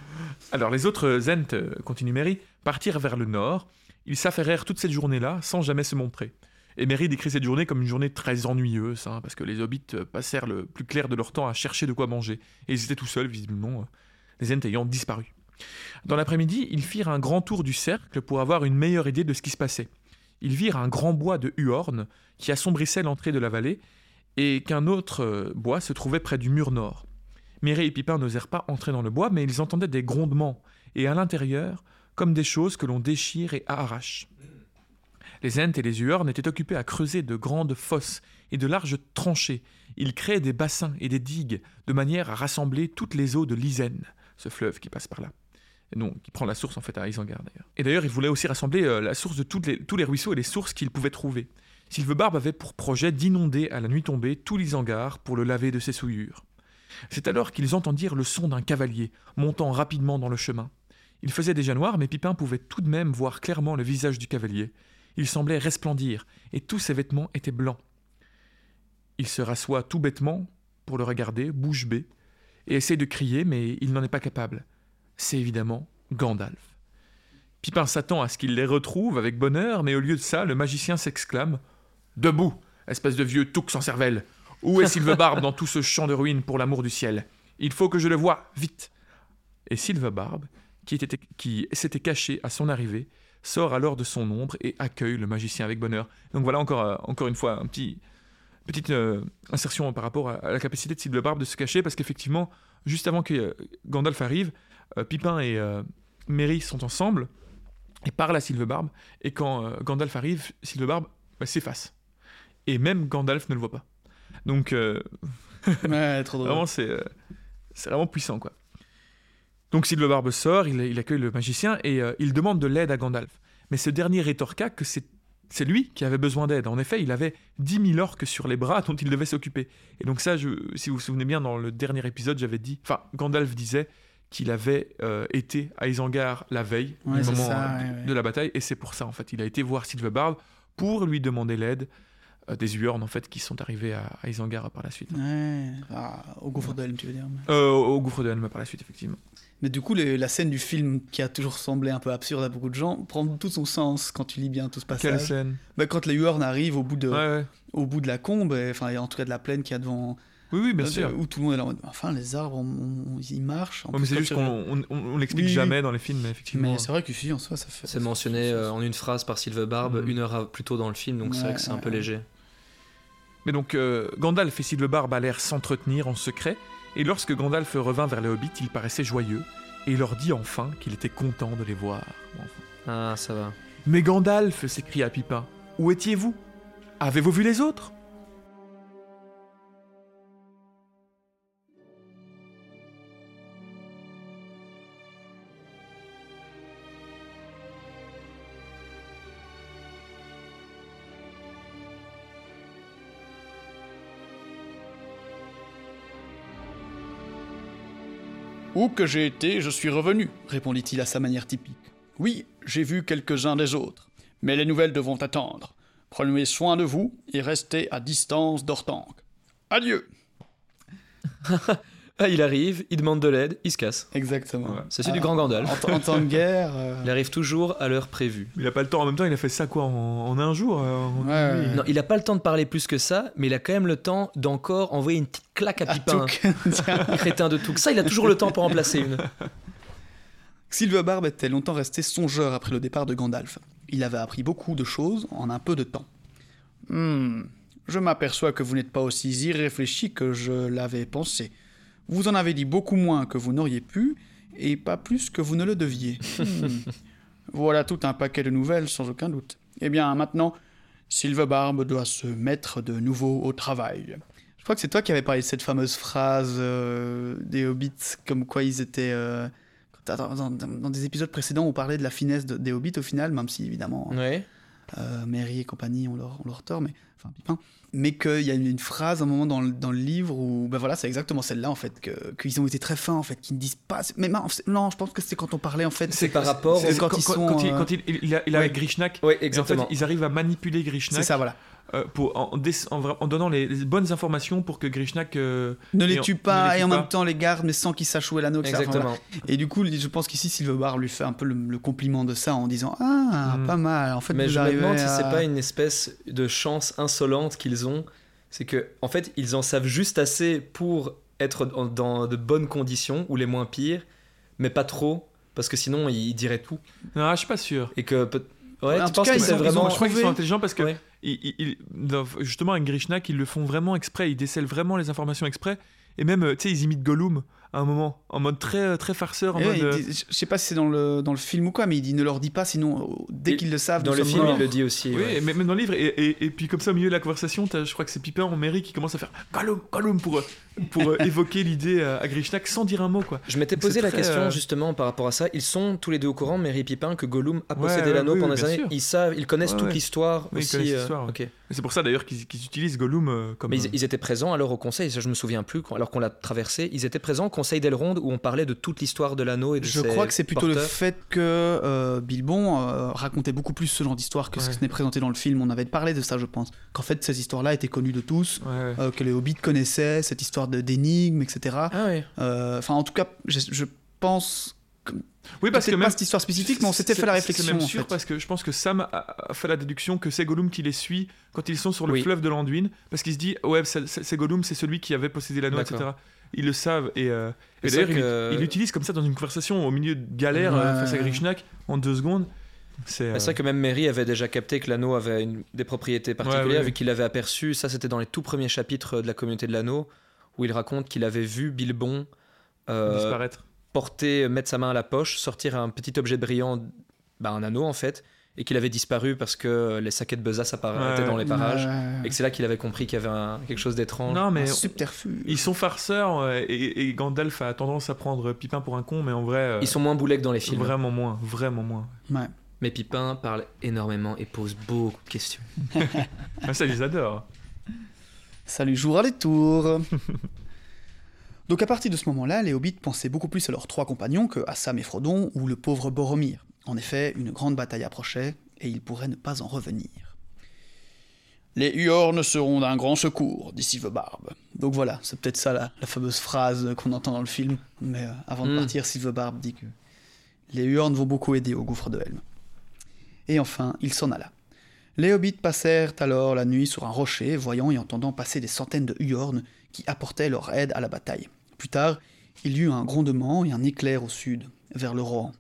Alors les autres Zent, euh, continue Mary, partirent vers le nord. Ils s'affairèrent toute cette journée-là sans jamais se montrer. Et Mary décrit cette journée comme une journée très ennuyeuse, hein, parce que les hobbits euh, passèrent le plus clair de leur temps à chercher de quoi manger. Et ils étaient tout seuls, visiblement, euh, les Zent ayant disparu. Dans l'après-midi, ils firent un grand tour du cercle pour avoir une meilleure idée de ce qui se passait. Ils virent un grand bois de Huorn qui assombrissait l'entrée de la vallée, et qu'un autre euh, bois se trouvait près du mur nord. Mireille et Pipin n'osèrent pas entrer dans le bois, mais ils entendaient des grondements, et à l'intérieur, comme des choses que l'on déchire et arrache. Les Ents et les Huorn étaient occupés à creuser de grandes fosses et de larges tranchées. Ils créaient des bassins et des digues de manière à rassembler toutes les eaux de l'Isen, ce fleuve qui passe par là. Non, qui prend la source en fait à Isengard d'ailleurs. Et d'ailleurs, ils voulaient aussi rassembler euh, la source de tous les ruisseaux et les sources qu'ils pouvaient trouver. Sylvebarbe avait pour projet d'inonder à la nuit tombée tout l'Isengard pour le laver de ses souillures. C'est alors qu'ils entendirent le son d'un cavalier montant rapidement dans le chemin. Il faisait déjà noir, mais Pipin pouvait tout de même voir clairement le visage du cavalier. Il semblait resplendir, et tous ses vêtements étaient blancs. Il se rassoit tout bêtement pour le regarder, bouche bée, et essaie de crier, mais il n'en est pas capable. C'est évidemment Gandalf. Pipin s'attend à ce qu'il les retrouve avec bonheur, mais au lieu de ça, le magicien s'exclame Debout, espèce de vieux touc sans cervelle Où est Sylvebarbe dans tout ce champ de ruines pour l'amour du ciel? Il faut que je le voie, vite Et Sylvebarbe, qui, était, qui s'était caché à son arrivée, sort alors de son ombre et accueille le magicien avec bonheur. Donc voilà encore, euh, encore une fois un petit, petite euh, insertion par rapport à, à la capacité de Sylvebarbe de se cacher, parce qu'effectivement, juste avant que euh, Gandalf arrive, Pipin et Merry sont ensemble et parlent à Sylvebarbe, et quand Gandalf arrive, Sylvebarbe bah, s'efface. Et même Gandalf ne le voit pas. Donc Ouais, trop drôle. Vraiment, c'est c'est vraiment puissant, quoi. Donc Sylvebarbe sort, il, il accueille le magicien et euh, il demande de l'aide à Gandalf. Mais ce dernier rétorqua que c'est c'est lui qui avait besoin d'aide. En effet, il avait 10 000 orques sur les bras dont il devait s'occuper. Et donc ça, je, si vous vous souvenez bien, dans le dernier épisode, j'avais dit... Enfin, Gandalf disait qu'il avait euh, été à Isengard la veille, au moment ça, de, ouais, ouais. de la bataille, et c'est pour ça, en fait. Il a été voir Sylvebarbe pour lui demander l'aide euh, des Huorn, en fait, qui sont arrivés à, à Isengard par la suite. Ouais, ah, au gouffre d'Helm, tu veux dire. mais- Euh, au gouffre de Helm par la suite, effectivement. Mais du coup, les- la scène du film qui a toujours semblé un peu absurde à beaucoup de gens prend tout son sens quand tu lis bien tout ce Quelle passage. scène Bah, quand les Huorn arrivent au bout de, Ouais, ouais. au bout de la combe, et- enfin, en tout cas de la plaine qu'il y a devant, Oui, oui, bien euh, sûr. où tout le monde est là en mode, enfin, les arbres, on- on- ils marchent. En Ouais, mais c'est juste qu'on on, l'explique Oui, oui. jamais dans les films, mais effectivement. Mais c'est vrai que si, en soi, ça fait. C'est mentionné euh, en une phrase par Sylvebarbe Mhm. une heure plus tôt dans le film, donc c'est Ouais, vrai que c'est un ouais, peu ouais. léger. Mais donc, euh, Gandalf et Sylvebarbe allèrent s'entretenir en secret, et lorsque Gandalf revint vers les hobbits, il paraissait joyeux, et il leur dit enfin qu'il était content de les voir. Enfin. Ah, ça va. Mais Gandalf s'écria Pipin, où étiez-vous? Avez-vous vu les autres? Où que j'ai été, je suis revenu, répondit-il à sa manière typique. Oui, j'ai vu quelques-uns des autres, Mais les nouvelles devront attendre. Prenez soin de vous et restez à distance d'Ortanque. Adieu Ah, il arrive, il demande de l'aide, il se casse. Exactement. Ouais. C'est celui du grand Gandalf. En, temps de guerre. euh, Il arrive toujours à l'heure prévue. Il a pas le temps. En même temps, il a fait ça quoi en, en un jour euh, en- Ouais, ouais. Non, il a pas le temps de parler plus que ça, mais il a quand même le temps d'encore envoyer une petite claque à à Pipin, crétin de tout. Ça, il a toujours le temps pour en placer une. Silverbarb était longtemps resté songeur après le départ de Gandalf. Il avait appris beaucoup de choses en un peu de temps. Hmm, je m'aperçois que vous n'êtes pas aussi irréfléchi que je l'avais pensé. Vous en avez dit beaucoup moins que vous n'auriez pu, et pas plus que vous ne le deviez. Hmm. Voilà tout un paquet de nouvelles, sans aucun doute. Eh bien, maintenant, Silverbarb doit se mettre de nouveau au travail. Je crois que c'est toi qui avais parlé de cette fameuse phrase euh, des hobbits, comme quoi ils étaient... euh, dans, dans- dans des épisodes précédents, on parlait de la finesse de- des hobbits au final, même si évidemment Ouais. euh, Merry et compagnie ont leur, ont leur tort, mais enfin Pipin. Mais qu'il y a une, une phrase à un moment dans le, dans le livre où, ben voilà, c'est exactement celle-là en fait, que- qu'ils ont été très fins en fait, qu'ils ne disent pas. Mais non, je pense que c'est quand on parlait en fait. C'est par rapport c'est au- quand ils sont, quand il, euh, quand il, il a, il a ouais. Grishnak. Ouais, et en fait, exactement. ils arrivent à manipuler Grishnak C'est ça, voilà. euh, pour, en, donnant les, les bonnes informations pour que Grishnak. euh, Ne les tue pas les et en pas. même temps les garde, mais sans qu'ils sachent où est l'anneau. etc. Enfin, voilà. Exactement. Et du coup, je pense qu'ici, Silverbar lui fait un peu le, le compliment de ça en disant Ah, Mm. pas mal. En fait, Mais je me demande si à- c'est pas une espèce de chance insolente qu'ils ont. C'est que, en fait, ils en savent juste assez pour être dans- de bonnes conditions ou les moins pires, mais pas trop, parce que sinon ils diraient tout. Non, je suis pas sûr. Et que. peut- Ouais, En tu tout penses cas, que ils c'est ont- ils ont vraiment. je crois qu'ils sont intelligents parce que Ouais. ils- ils- ils- dans- justement avec Grishnak, ils le font vraiment exprès. Ils décèlent vraiment les informations exprès. Et même, euh, tu sais, ils imitent Gollum à un moment, en mode très, très farceur. En Et ouais, mode, euh, dit- je sais pas si c'est dans le, dans le film ou quoi, mais il dit ne leur dis pas, sinon euh, dès Et qu'ils le savent, Dans le film, morts. il le dit aussi. Oui, ouais. mais même dans le livre, et, et- et puis comme ça au milieu de la conversation, je crois que c'est Pipin en mairie qui commence à faire Gollum, Gollum pour, euh, pour euh, évoquer l'idée à, à Grishnak sans dire un mot quoi. Je m'étais posé la très, question euh, justement par rapport à ça. Ils sont tous les deux au courant, Merry et Pipin, que Gollum a possédé ouais, l'anneau oui, pendant des années. sûr. Ils savent, ils connaissent Ouais, toute ouais. l'histoire aussi. connaissent euh. Et C'est pour ça d'ailleurs qu'ils utilisent Gollum euh, comme. Mais ils, euh, ils étaient présents alors au conseil, ça je me souviens plus, alors qu'on l'a traversé, ils étaient présents au conseil d'Elrond où on parlait de toute l'histoire de l'anneau et de Je ses crois que c'est plutôt le fait que euh, Bilbon euh, racontait beaucoup plus ce genre d'histoire que ce qui n'est présenté dans le film. On avait parlé de ça, je pense. Qu'en fait, ces histoires-là étaient connues de tous, ouais, ouais. euh, que les hobbits connaissaient, cette histoire de- d'énigmes, etc. Ah. Euh, Enfin, en tout cas, je, je pense. Oui, parce que même. pas cette histoire spécifique, mais on s'était c'est- fait la c'est réflexion. même en sûr fait. parce que je pense que Sam a, fait la déduction que c'est Gollum qui les suit quand ils sont sur le Oui. fleuve de l'Anduin parce qu'il se dit ouais c'est c'est Gollum c'est celui qui avait possédé l'anneau etc. Ils le savent et, euh, et d'ailleurs que- il l'utilise comme ça dans une conversation au milieu de galère euh, Ouais. face à Grishnak en deux secondes. C'est C'est vrai que même Mary avait déjà capté que l'anneau avait une- des propriétés particulières, Ouais, ouais. vu qu'il l'avait aperçu. Ça, c'était dans les tout premiers chapitres de la communauté de l'anneau, où il raconte qu'il avait vu Bilbon euh, disparaître. porter, mettre sa main à la poche, sortir un petit objet brillant, bah, un anneau en fait, et qu'il avait disparu parce que les saquets de besace apparaissaient dans les parages. Et que c'est là qu'il avait compris qu'il y avait un- quelque chose d'étrange. Non mais Un subterfuge. ils sont farceurs et, et Gandalf a tendance à prendre Pipin pour un con mais en vrai euh, Ils sont moins boulets que dans les films. vraiment moins vraiment moins. Ouais. Mais Pipin parle énormément et pose beaucoup de questions. Ah, ça ils adorent. Ça lui jouera les tours. Donc à partir de ce moment-là, les hobbits pensaient beaucoup plus à leurs trois compagnons que à Sam et Frodon ou le pauvre Boromir. En effet, une grande bataille approchait, et ils pourraient ne pas en revenir. Les Huornes seront d'un grand secours, dit Silverbarb. Donc voilà, c'est peut-être ça la, la fameuse phrase qu'on entend dans le film. Mais euh, avant de Hmm. partir, Silverbarb dit que les Huornes vont beaucoup aider au gouffre de Helm. Et enfin, il s'en alla. Les hobbits passèrent alors la nuit sur un rocher, voyant et entendant passer des centaines de Huornes qui apportaient leur aide à la bataille. Plus tard, il y eut un grondement et un éclair au sud, vers le Rohan.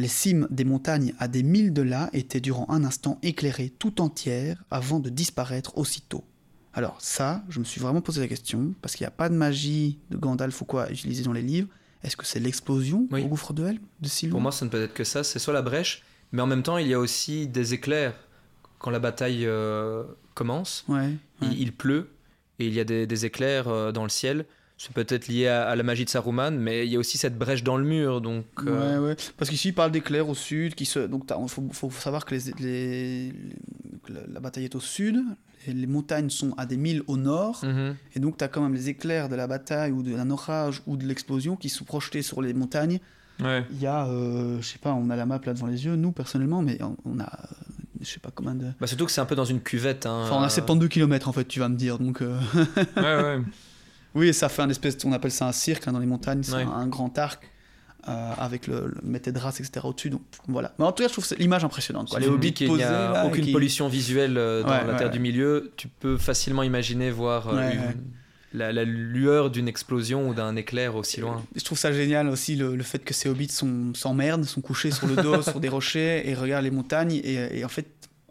Les cimes des montagnes à des milles de là étaient durant un instant éclairées tout entières avant de disparaître aussitôt. Alors ça, je me suis vraiment posé la question, parce qu'il n'y a pas de magie de Gandalf ou quoi utilisée dans les livres. Est-ce que c'est l'explosion Oui. au gouffre de Helm de Pour moi, ça ne peut être que ça. C'est soit la brèche, mais en même temps, il y a aussi des éclairs. Quand la bataille euh, commence, Ouais, ouais. il, il pleut et il y a des, des éclairs euh, dans le ciel. C'est peut-être lié à, à la magie de Saruman, mais il y a aussi cette brèche dans le mur. Donc, euh, Ouais, ouais. Parce qu'ici, il parle d'éclairs au sud. Qui se... Donc, il faut, faut savoir que les, les- que la- bataille est au sud. Et les montagnes sont à des milles au nord. mhm. Et donc, tu as quand même les éclairs de la bataille ou d'un orage ou de l'explosion qui sont projetés sur les montagnes. Ouais. Il y a, euh, je sais pas, on a la map là devant les yeux, nous personnellement, mais on, on a euh, je sais pas combien de. Bah, surtout que c'est un peu dans une cuvette. Hein, Enfin, on a euh, 72 km en fait, tu vas me dire. Donc, euh, Ouais, ouais. oui, ça fait un espèce, on appelle ça un cirque hein, dans les montagnes, c'est Ouais. un, un grand arc euh, avec le, le etc. au-dessus. Donc voilà. Mais en tout cas, je trouve l'image impressionnante. Quoi. Les hobbits dis qu'il n'y posés, a là, aucune qui- pollution visuelle euh, dans Ouais, la Terre ouais. du Milieu. Tu peux facilement imaginer voir euh, une-. La, la lueur d'une explosion ou d'un éclair aussi loin. Je trouve ça génial aussi le, le fait que ces hobbits sont s'emmerdent, sont couchés sur le dos, sur des rochers et regardent les montagnes et, et en fait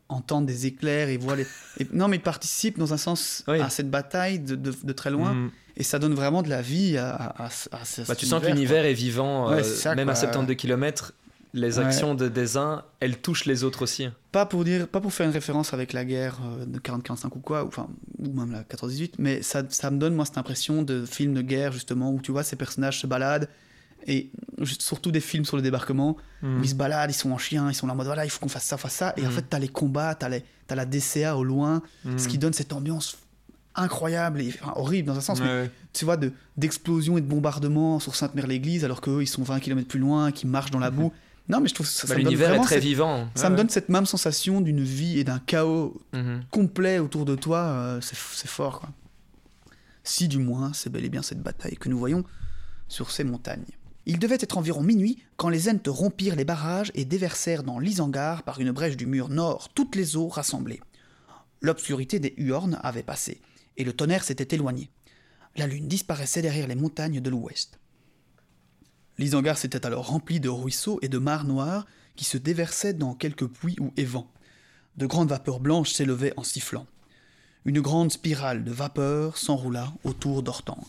entendent des éclairs et voient les. et- non, mais ils participent dans un sens Oui. à cette bataille de, de- de très loin Mhm. Et ça donne vraiment de la vie à, à, à ce- à ce- Bah, tu sens que l'univers est vivant, Ouais, euh, ça, même quoi. à 72 km. Les Ouais. actions de, des uns, elles touchent les autres aussi. Pas pour dire, pas pour faire une référence avec la guerre euh, de 40-45 ou quoi, ou, enfin, ou même la 14-18, mais ça, ça me donne moi cette impression de film de guerre justement où tu vois ces personnages se baladent et surtout des films sur le débarquement Mhm. où ils se baladent, ils sont en chien, ils sont là en mode voilà, il faut qu'on fasse ça, fasse ça, et en Mhm. fait t'as les combats, t'as les, t'as la DCA au loin, Mhm. ce qui donne cette ambiance incroyable et enfin, horrible dans un sens, Ouais, mais ouais. tu vois, de, d'explosions et de bombardements sur Sainte-Mère-l'Église alors qu'eux ils sont 20 km plus loin, qui marchent dans la boue. Non, mais je trouve que ça, Bah, ça l'univers est très cette- vivant. ça Ouais, me donne cette même sensation d'une vie et d'un chaos Mhm. complet autour de toi. euh, c'est c'est fort, quoi. Si, du moins, c'est bel et bien cette bataille que nous voyons sur ces montagnes. Il devait être environ minuit quand les Ents rompirent les barrages et déversèrent dans l'Isangar, par une brèche du mur nord, toutes les eaux rassemblées. L'obscurité des Huornes avait passé, et le tonnerre s'était éloigné. La lune disparaissait derrière les montagnes de l'ouest. L'Isangar s'était alors rempli de ruisseaux et de mares noires qui se déversaient dans quelques puits ou évents. De grandes vapeurs blanches s'élevaient en sifflant. Une grande spirale de vapeur s'enroula autour d'Ortanque.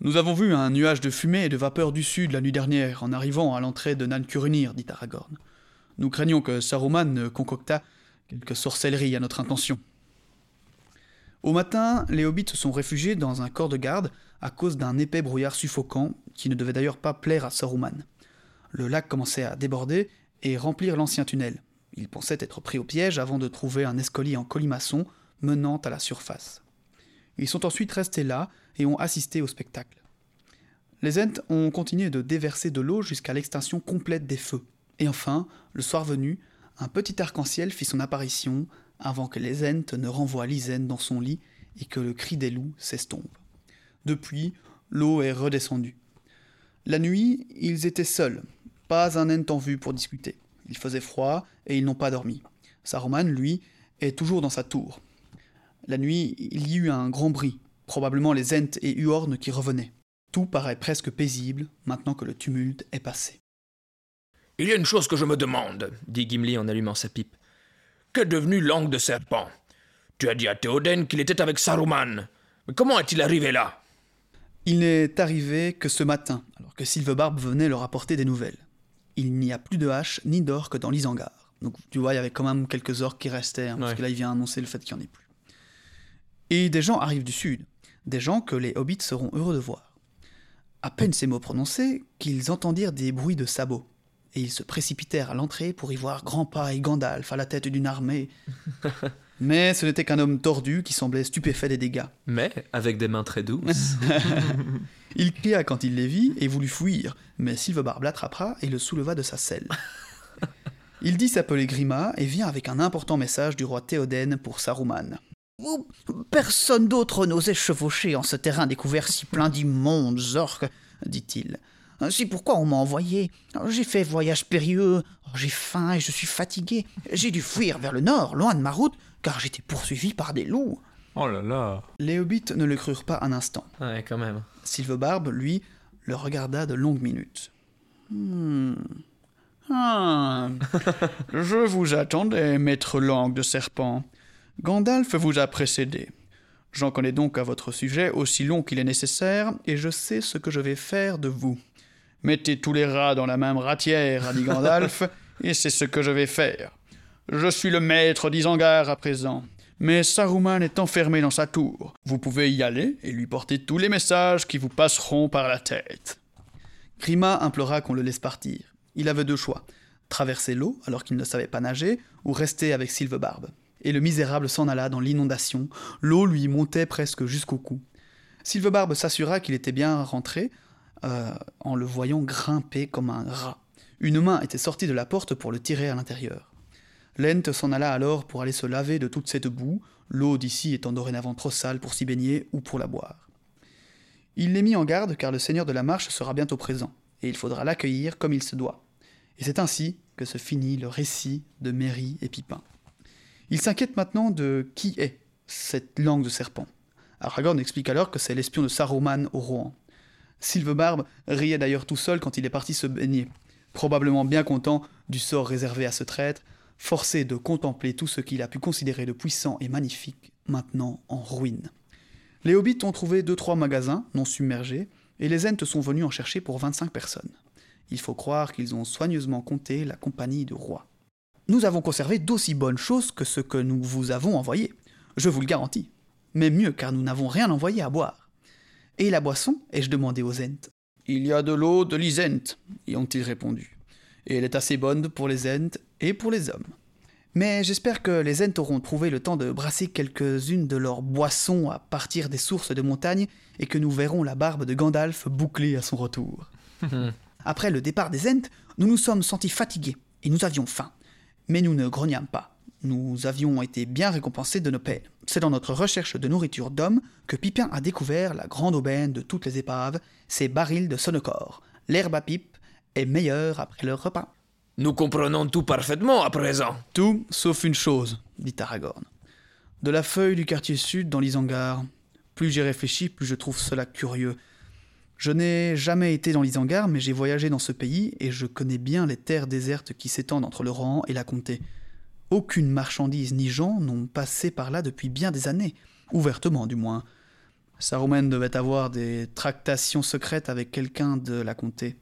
Nous avons vu un nuage de fumée et de vapeur du sud la nuit dernière en arrivant à l'entrée de Nancurunir, dit Aragorn. Nous craignons que Saruman ne concocta quelque sorcellerie à notre intention. Au matin, les hobbits se sont réfugiés dans un corps de garde à cause d'un épais brouillard suffocant qui ne devait d'ailleurs pas plaire à Saruman. Le lac commençait à déborder et remplir l'ancien tunnel. Ils pensaient être pris au piège avant de trouver un escalier en colimaçon menant à la surface. Ils sont ensuite restés là et ont assisté au spectacle. Les Ents ont continué de déverser de l'eau jusqu'à l'extinction complète des feux. Et enfin, le soir venu, un petit arc-en-ciel fit son apparition avant que les Ents ne renvoient Lisen dans son lit et que le cri des loups s'estompe. Depuis, l'eau est redescendue. La nuit, ils étaient seuls, pas un Ent en vue pour discuter. Il faisait froid et ils n'ont pas dormi. Saruman, lui, est toujours dans sa tour. La nuit, il y eut un grand bruit, probablement les Ents et Huorn qui revenaient. Tout paraît presque paisible maintenant que le tumulte est passé. Il y a une chose que je me demande. dit Gimli en allumant sa pipe. Qu'est devenu Langue de Serpent Tu as dit à Théoden qu'il était avec Saruman. Mais comment est-il arrivé là? Il n'est arrivé que ce matin, alors que Sylvebarbe venait leur apporter des nouvelles. Il n'y a plus de hache ni d'orques dans l'Isangar. Donc tu vois, il y avait quand même quelques orques qui restaient, hein, parce que là il vient annoncer le fait qu'il n'y en ait plus. Et des gens arrivent du sud, des gens que les hobbits seront heureux de voir. À peine ces mots prononcés, qu'ils entendirent des bruits de sabots, et ils se précipitèrent à l'entrée pour y voir Grandpa et Gandalf à la tête d'une armée. Mais ce n'était qu'un homme tordu qui semblait stupéfait des dégâts. Mais avec des mains très douces. Il cria quand il les vit et voulut fuir, mais Sylvebarbe l'attrapera et le souleva de sa selle. Il dit s'appeler Grima et vient avec un important message du roi Théoden pour Saruman. Personne d'autre n'osait chevaucher en ce terrain découvert si plein d'immondes orques, dit-il. C'est pourquoi on m'a envoyé? J'ai fait voyage périlleux, j'ai faim et je suis fatigué. J'ai dû fuir vers le nord, loin de ma route, car j'étais poursuivi par des loups. Oh là là. Les hobbits ne le crurent pas un instant. ouais, quand même. Sylvebarbe, lui, le regarda de longues minutes. Hmm. Ah. Je vous attendais, maître langue de serpent. Gandalf vous a précédé. J'en connais donc à votre sujet aussi long qu'il est nécessaire, et je sais ce que je vais faire de vous. Mettez tous les rats dans la même ratière, a dit Gandalf, et c'est ce que je vais faire. Je suis le maître d'Isangar à présent, mais Saruman est enfermé dans sa tour. Vous pouvez y aller et lui porter tous les messages qui vous passeront par la tête. Grima implora qu'on le laisse partir. Il avait deux choix traverser l'eau alors qu'il ne savait pas nager, ou rester avec Sylvebarbe. Et le misérable s'en alla dans l'inondation, l'eau lui montait presque jusqu'au cou. Sylvebarbe s'assura qu'il était bien rentré, euh, en le voyant grimper comme un rat. Une main était sortie de la porte pour le tirer à l'intérieur. Lent s'en alla alors pour aller se laver de toute cette boue, l'eau d'ici étant dorénavant trop sale pour s'y baigner ou pour la boire. Il les mit en garde car le seigneur de la marche sera bientôt présent, et il faudra l'accueillir comme il se doit. Et c'est ainsi que se finit le récit de Merry et Pipin. Il s'inquiète maintenant de qui est cette langue de serpent. Aragorn explique alors que c'est l'espion de Saruman au Rohan. Sylvebarbe riait d'ailleurs tout seul quand il est parti se baigner, probablement bien content du sort réservé à ce traître, forcé de contempler tout ce qu'il a pu considérer de puissant et magnifique, maintenant en ruine. Les hobbits ont trouvé deux trois magasins non submergés, et les Ents sont venus en chercher pour 25 personnes. Il faut croire qu'ils ont soigneusement compté la compagnie de rois. Nous avons conservé d'aussi bonnes choses que ce que nous vous avons envoyé, je vous le garantis. Mais mieux car nous n'avons rien envoyé à boire. Et la boisson ai-je demandé aux Ents. Il y a de l'eau de l'Isent, y ont-ils répondu. Et elle est assez bonne pour les Ents et pour les hommes. Mais j'espère que les Ents auront trouvé le temps de brasser quelques-unes de leurs boissons à partir des sources de montagne et que nous verrons la barbe de Gandalf bouclée à son retour. Après le départ des Ents, nous nous sommes sentis fatigués et nous avions faim. Mais nous ne grognâmes pas. Nous avions été bien récompensés de nos peines. C'est dans notre recherche de nourriture d'hommes que Pipin a découvert la grande aubaine de toutes les épaves, ces barils de sonocor. L'herbe à pipe est meilleure après le repas. Nous comprenons tout parfaitement à présent. Tout sauf une chose, dit Aragorn. De la feuille du quartier sud dans l'Isangar. Plus j'y réfléchis, plus je trouve cela curieux. Je n'ai jamais été dans l'Isangar, mais j'ai voyagé dans ce pays et je connais bien les terres désertes qui s'étendent entre le Rohan et la comté. Aucune marchandise ni gens n'ont passé par là depuis bien des années, ouvertement du moins. Saruman devait avoir des tractations secrètes avec quelqu'un de la comté.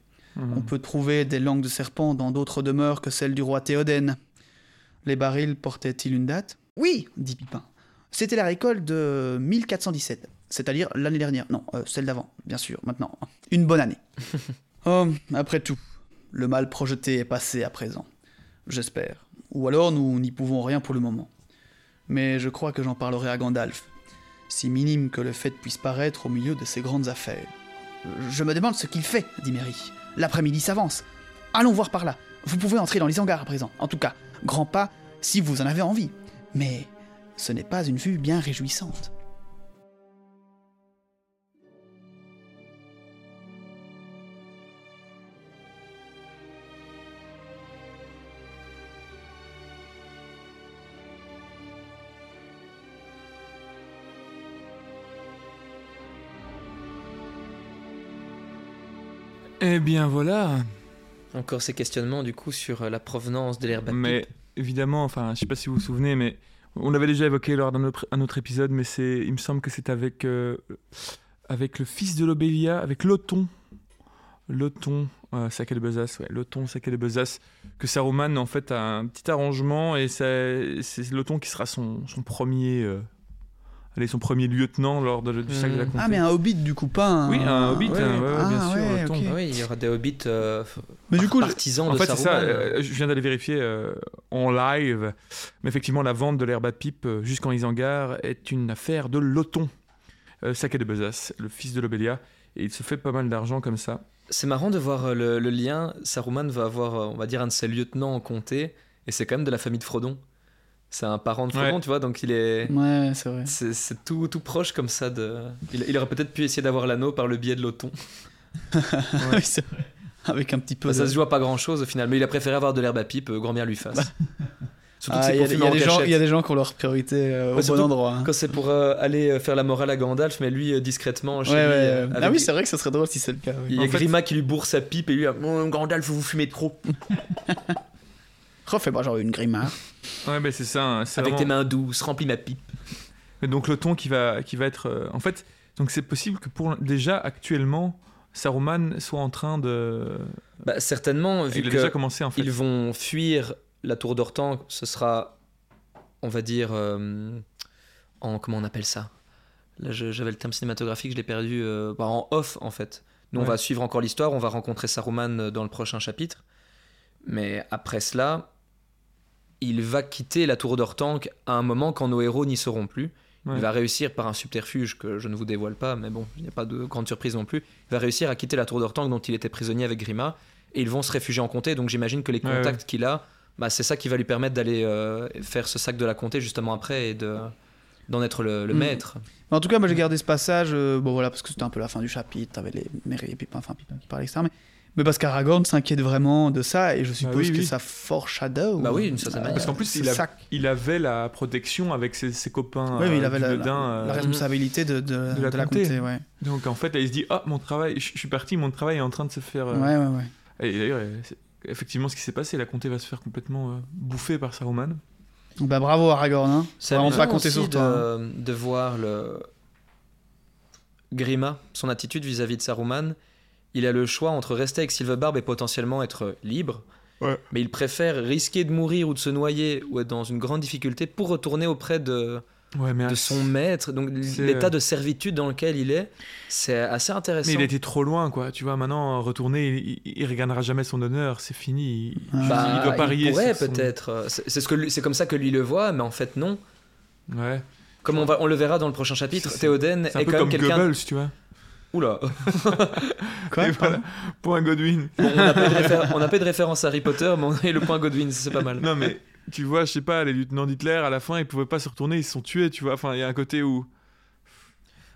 On peut trouver des langues de serpent dans d'autres demeures que celle du roi Théoden. Les barils portaient-ils une date? Oui, dit Pipin. C'était la récolte de 1417, c'est-à-dire l'année dernière. Non, euh, celle d'avant, bien sûr, maintenant. Une bonne année. oh, après tout, le mal projeté est passé à présent. J'espère. Ou alors nous n'y pouvons rien pour le moment. Mais je crois que j'en parlerai à Gandalf, si minime que le fait puisse paraître au milieu de ces grandes affaires. Je me demande ce qu'il fait, dit Merry. L'après-midi s'avance. Allons voir par là. Vous pouvez entrer dans les hangars à présent. En tout cas, grand pas si vous en avez envie. Mais ce n'est pas une vue bien réjouissante. Eh bien voilà. Encore ces questionnements du coup sur euh, la provenance de l'herbe Mais évidemment, enfin, je sais pas si vous vous souvenez, mais on l'avait déjà évoqué lors d'un autre, un autre épisode, mais c'est, il me semble que c'est avec, euh, avec le fils de l'Obélia, avec Loton. Loton, euh, Sakelbezas, ouais, Loton, Sakelbezas, que Saruman en fait a un petit arrangement et c'est, c'est Loton qui sera son, son premier, euh, allez, son premier lieutenant lors de- du sac de la Mhm. comté. Ah, mais un hobbit du coup, pas un. Oui, un hobbit, ouais. ouais, ouais, bien Ah, sûr, ouais, Loton. ok. Ah oui, il y aura des hobbits euh, Mais du coup, je- partisans En de fait, c'est ça. Euh, je viens d'aller vérifier euh, en live. Mais effectivement, la vente de l'herbe à pipe euh, jusqu'en Isengard est une affaire de Loton, euh, Saké de Bezas, le fils de l'Obélia. Et il se fait pas mal d'argent comme ça. C'est marrant de voir le, le lien. Saruman va avoir, on va dire, un de ses lieutenants en comté, et c'est quand même de la famille de Frodon. C'est un parent de Frodon, Ouais. tu vois, donc il est. Ouais, c'est vrai. C'est c'est tout, tout proche comme ça de. Il, il aurait peut-être pu essayer d'avoir l'anneau par le biais de l'Oton. Oui, c'est vrai. Avec un petit peu Bah, de. ça se joue à pas grand chose au final, mais il a préféré avoir de l'herbe à pipe, euh, grand bien lui fasse. Surtout que Ah, c'est Il y, a pour des- fumer il y a en des gens- cachette. il y a des gens qui ont leur priorité euh, au bon endroit. hein. Quand c'est pour euh, aller faire la morale à Gandalf, mais lui euh, discrètement chez Ouais, lui. ouais, euh. Ah oui, c'est vrai que ça serait drôle si c'est le cas. oui. Il y a fait- Grima qui lui bourre sa pipe et lui, ah, Oh, Gandalf, vous fumez trop. Refais-moi genre une grimace. Ouais, ben c'est ça. hein, c'est Avec vraiment- tes mains douces, remplis ma pipe. Et donc Loton qui va, qui va être. euh, en fait, donc c'est possible que pour déjà actuellement, Saruman soit en train de. Bah, certainement, vu il a que déjà commencé en fait. ils vont fuir la tour d'Ortan, ce sera, on va dire, euh, en comment on appelle ça? Là, je- j'avais le terme cinématographique, je l'ai perdu euh, bah, en off en fait. Nous, on Ouais. va suivre encore l'histoire, on va rencontrer Saruman euh, dans le prochain chapitre. Mais après cela, il va quitter la tour d'Ortank à un moment quand nos héros n'y seront plus. Ouais. Il va réussir par un subterfuge que je ne vous dévoile pas, mais bon, il n'y a pas de grande surprise non plus. Il va réussir à quitter la tour d'Ortank dont il était prisonnier avec Grima, et ils vont se réfugier en comté. Donc j'imagine que les Ouais, contacts qu'il a bah, c'est ça qui va lui permettre d'aller euh, faire ce sac de la comté justement après et de d'en être le, le Mm. maître. Mais en tout cas, moi j'ai gardé ce passage, euh, bon voilà, parce que c'était un peu la fin du chapitre, t'avais les Merry et Pipin, enfin Pipin qui parlait, etc. Mais, mais parce qu'Aragorn s'inquiète vraiment de ça, et je suppose oui, que oui. ça foreshadow. Bah oui, d'une certaine manière. Parce qu'en plus, il, a- sac. il avait la protection avec ses, ses copains. Oui, il euh, avait la- euh, la responsabilité de, de, de la de la comté. comté, ouais. Donc en fait, là, il se dit Ah, mon travail, je je suis parti, mon travail est en train de se faire. euh, Ouais, ouais, ouais. Et d'ailleurs, euh, effectivement, ce qui s'est passé, la comté va se faire complètement euh, bouffer par Saruman. Donc, bah bravo Aragorn, hein. C'est Vraiment pas compter sur toi. hein. de, de voir le Grima, son attitude vis-à-vis de Saruman. Il a le choix entre rester avec Silverbarb et potentiellement être libre. Ouais. Mais il préfère risquer de mourir ou de se noyer ou être dans une grande difficulté pour retourner auprès de, Ouais, mais de son maître. Donc l'état euh, de servitude dans lequel il est, c'est assez intéressant. Mais il était trop loin, quoi. Tu vois, maintenant, retourner, il, il, il regagnera jamais son honneur, c'est fini. Il, Ah. Bah, il doit parier. son- peut-être. C'est c'est ce que lui- c'est comme ça que lui le voit, mais en fait non. Ouais. Comme on, va, on le verra dans le prochain chapitre, C'est- Théoden est peu quand même comme quelqu'un. Goebbels, tu vois. Oula. Quoi voilà, un Godwin. Bon, on n'a pas, de on pas de référence à Harry Potter, mais on a eu le point Godwin, c'est pas mal. Non, mais tu vois, je sais pas, les lieutenants d'Hitler, à la fin, ils pouvaient pas se retourner, ils se sont tués, tu vois. Enfin, il y a un côté où.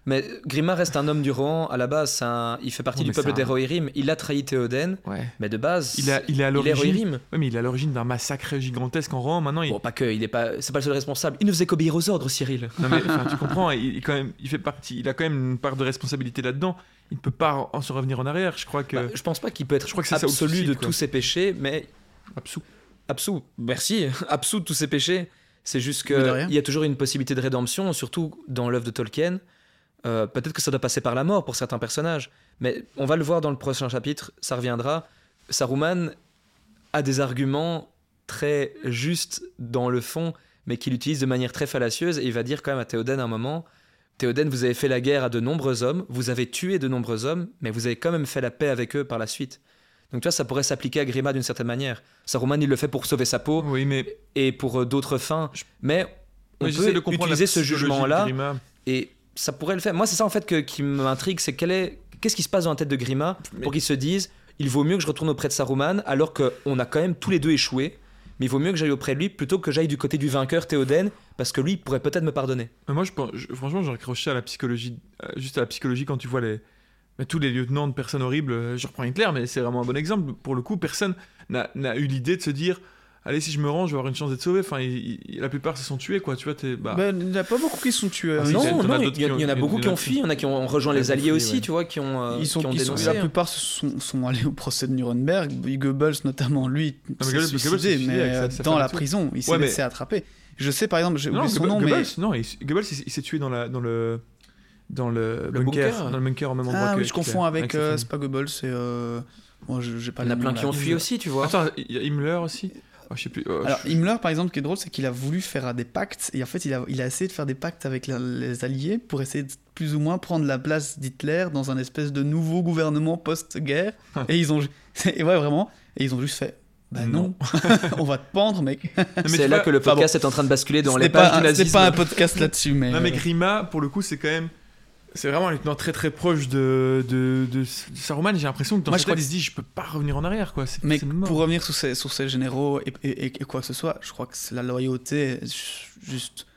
Mais Grima reste un homme du Rohan, à la base, un- il fait partie Ouais, du peuple des Rohirrim, il a trahi Théoden, Ouais. mais de base, Il, a, il est à l'origine. Ouais, mais il est à l'origine d'un massacre gigantesque en Rome. Maintenant, il. Bon, pas que, il est pas, c'est pas le seul responsable. Il ne faisait qu'obéir aux ordres, Cyril. Non, mais tu comprends, il, il quand même, il fait partie. Il a quand même une part de responsabilité là-dedans. Il ne peut pas en se revenir en arrière. Je crois que. Bah, je pense pas qu'il peut être Je crois que ça, absolu aussi, de quoi. tous ses péchés, mais Absous. absous, merci, absous de tous ses péchés. C'est juste qu'il y a toujours une possibilité de rédemption, surtout dans l'œuvre de Tolkien. Euh, Peut-être que ça doit passer par la mort pour certains personnages, mais on va le voir dans le prochain chapitre, ça reviendra. Saruman a des arguments très justes dans le fond, mais qu'il utilise de manière très fallacieuse, et il va dire quand même à Théoden à un moment Théoden, vous avez fait la guerre à de nombreux hommes, vous avez tué de nombreux hommes, mais vous avez quand même fait la paix avec eux par la suite. Donc tu vois, ça pourrait s'appliquer à Grima d'une certaine manière. Saruman, il le fait pour sauver sa peau Oui, mais. et pour euh, d'autres fins, mais on mais peut utiliser ce jugement-là et ça pourrait le faire. Moi, c'est ça en fait que, qui m'intrigue, c'est quel est, qu'est-ce qui se passe dans la tête de Grima pour qu'il se dise, il vaut mieux que je retourne auprès de Saruman, alors qu'on a quand même tous les deux échoué, mais il vaut mieux que j'aille auprès de lui plutôt que j'aille du côté du vainqueur Théoden, parce que lui il pourrait peut-être me pardonner. Mais moi, je franchement, j'ai accroché à la psychologie, euh, juste à la psychologie quand tu vois les, mais tous les lieutenants de personnes horribles. euh, Je reprends Hitler, mais c'est vraiment un bon exemple. Pour le coup, personne n'a eu l'idée de se dire, allez, si je me rends, je vais avoir une chance d'être sauvé. Enfin, il- il- la plupart se sont tués, quoi. Tu vois, t'es, bah, Ben, il n'y en a pas beaucoup qui se sont tués. Ah, hein. non, il y, en a en beaucoup qui ont fui, il y en a qui ont rejoint les alliés aussi, ouais. tu vois, qui ont, euh, Ils sont, qui ont ils sont- dénoncé. la plupart sont, sont allés au procès de Nuremberg. Goebbels, notamment, lui, mais s'est suicidé, mais euh, dans la tout. prison, il s'est Ouais, mais- laissé attraper. Je sais, par exemple, j'ai non, oublié son Goebbels- nom, mais Goebbels, non, il- Goebbels, il, s'est tué dans la, dans le, dans le, Le bunker, bunker dans le bunker au même endroit ah que oui, je confonds avec, euh, c'est pas Goebbels, c'est euh... bon, je- j'ai pas Il y en a le plein qui ont fui aussi, tu vois. Attends, il y a Himmler aussi? Oh, je sais plus. oh, Alors je- Himmler, par exemple, ce qui est drôle, c'est qu'il a voulu faire des pactes, et en fait, il a, il a essayé de faire des pactes avec la- les Alliés pour essayer de plus ou moins prendre la place d'Hitler dans un espèce de nouveau gouvernement post-guerre. et ils ont, et ouais, vraiment, et ils ont juste fait, bah non, on va te pendre, mec. C'est là vois- que le enfin, podcast est en train de basculer dans les n'est pages pas, du un- ce n'est nazisme. pas un podcast là-dessus, mais. Non mais euh, Grima, pour le coup, c'est quand même... C'est vraiment un lieutenant très très proche de, de, de, de Saruman. J'ai l'impression que dans Moi, sa je crois il se dit, je peux pas revenir en arrière, quoi. Mais pour revenir sur ces, sur ces généraux et, et- et- et quoi que ce soit, je crois que c'est la loyauté est juste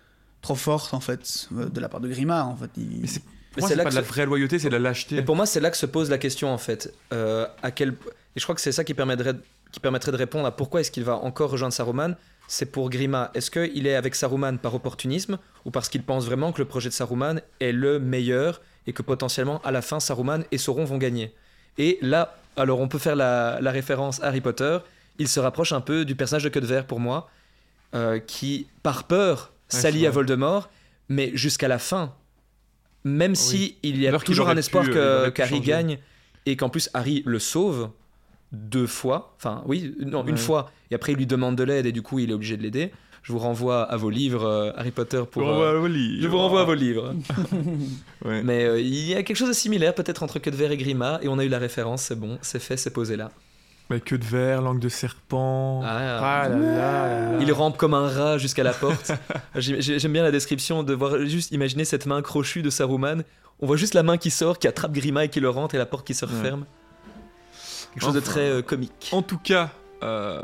trop forte en fait euh, de la part de Grima. En fait, Il- Mais c'est- Mais pas que de la vraie loyauté, c'est de la lâcheté. Et pour moi, c'est là que se pose la question en fait. Euh, à quel... Et je crois que c'est ça qui permettrait, qui permettrait de répondre à pourquoi est-ce qu'il va encore rejoindre Saruman. C'est pour Grima. Est-ce qu'il est avec Saruman par opportunisme ou parce qu'il pense vraiment que le projet de Saruman est le meilleur et que potentiellement à la fin Saruman et Sauron vont gagner? Et là, alors on peut faire la, la référence à Harry Potter. Il se rapproche un peu du personnage de Queue de Verre pour moi, euh, qui par peur Ouais, s'allie à. Voldemort, mais jusqu'à la fin. Même Oui. si il y a toujours un espoir pu, que- qu'Harry changer. gagne et qu'en plus Harry le sauve deux fois. Enfin, oui, non, une fois. Et après, il lui demande de l'aide et du coup, il est obligé de l'aider. Je vous renvoie à vos livres, euh, Harry Potter, pour. Je vous euh, renvoie à vos livres. je vous renvoie à vos livres. Ouais. Mais euh, il y a quelque chose de similaire peut-être entre Queue de Verre et Grima, et on a eu la référence, c'est bon, c'est fait, c'est posé là. Mais que de verre, langue de serpent. Ah. Ah là là. Il rampe comme un rat jusqu'à la porte. J'ai- j'ai- J'aime bien la description de voir juste imaginer cette main crochue de Saruman. On voit juste la main qui sort, qui attrape Grima et qui le rentre et la porte qui se referme. Quelque chose de Enfin. très euh, comique. En tout cas, euh,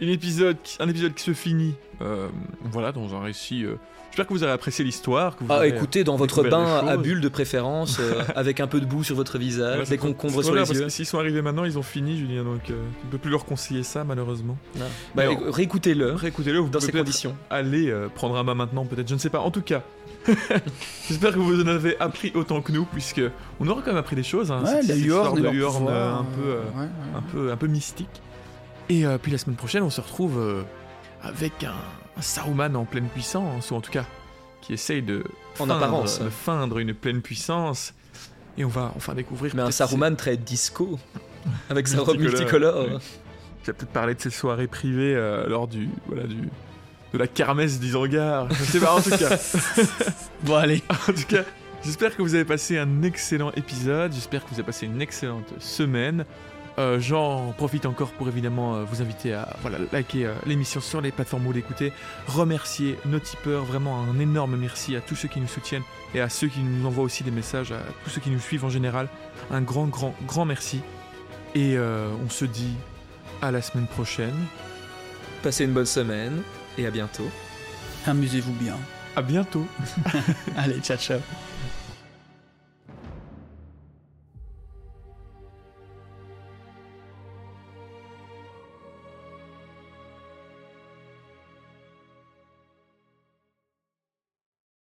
une épisode, un épisode qui se finit, euh, voilà, dans un récit. euh, J'espère que vous avez apprécié l'histoire. que vous Ah, écoutez, dans votre bain à bulles de préférence, euh, avec un peu de boue sur votre visage, des concombres sur les parce yeux. S'ils sont arrivés maintenant, ils ont fini, Julien, donc euh, on ne peut plus leur conseiller ça, malheureusement. Bah, Mais réécoutez-le Réécoutez-le, vous dans pouvez ces conditions. aller euh, prendre un bain maintenant, peut-être, je ne sais pas. En tout cas, j'espère que vous en avez appris autant que nous, puisque on aura quand même appris des choses. Hein, Ouais, cette- la cette histoire de pouvoir, euh, un peu. euh, ouais, ouais. un peu, un peu mystique. Et euh, puis la semaine prochaine, on se retrouve euh, avec un, un Saruman en pleine puissance, ou en tout cas, qui essaye de, En feindre- apparence. de feindre une pleine puissance. Et on va enfin découvrir. Mais un Saruman très disco, avec sa robe Multicolore, ouais. J'ai peut-être parlé de ses soirées privées euh, lors du, voilà, du, de la kermesse d'Isengard. Je sais pas, en tout cas. Bon, allez. En tout cas, j'espère que vous avez passé un excellent épisode. J'espère que vous avez passé une excellente semaine. Euh, J'en profite encore pour évidemment euh, vous inviter à voilà, liker euh, l'émission sur les plateformes où vous l'écoutez. Remercier nos tipeurs. Vraiment un énorme merci à tous ceux qui nous soutiennent et à ceux qui nous envoient aussi des messages, à tous ceux qui nous suivent en général. Un grand, grand, grand merci. Et euh, on se dit à la semaine prochaine. Passez une bonne semaine et à bientôt. Amusez-vous bien. À bientôt. Allez, ciao, ciao.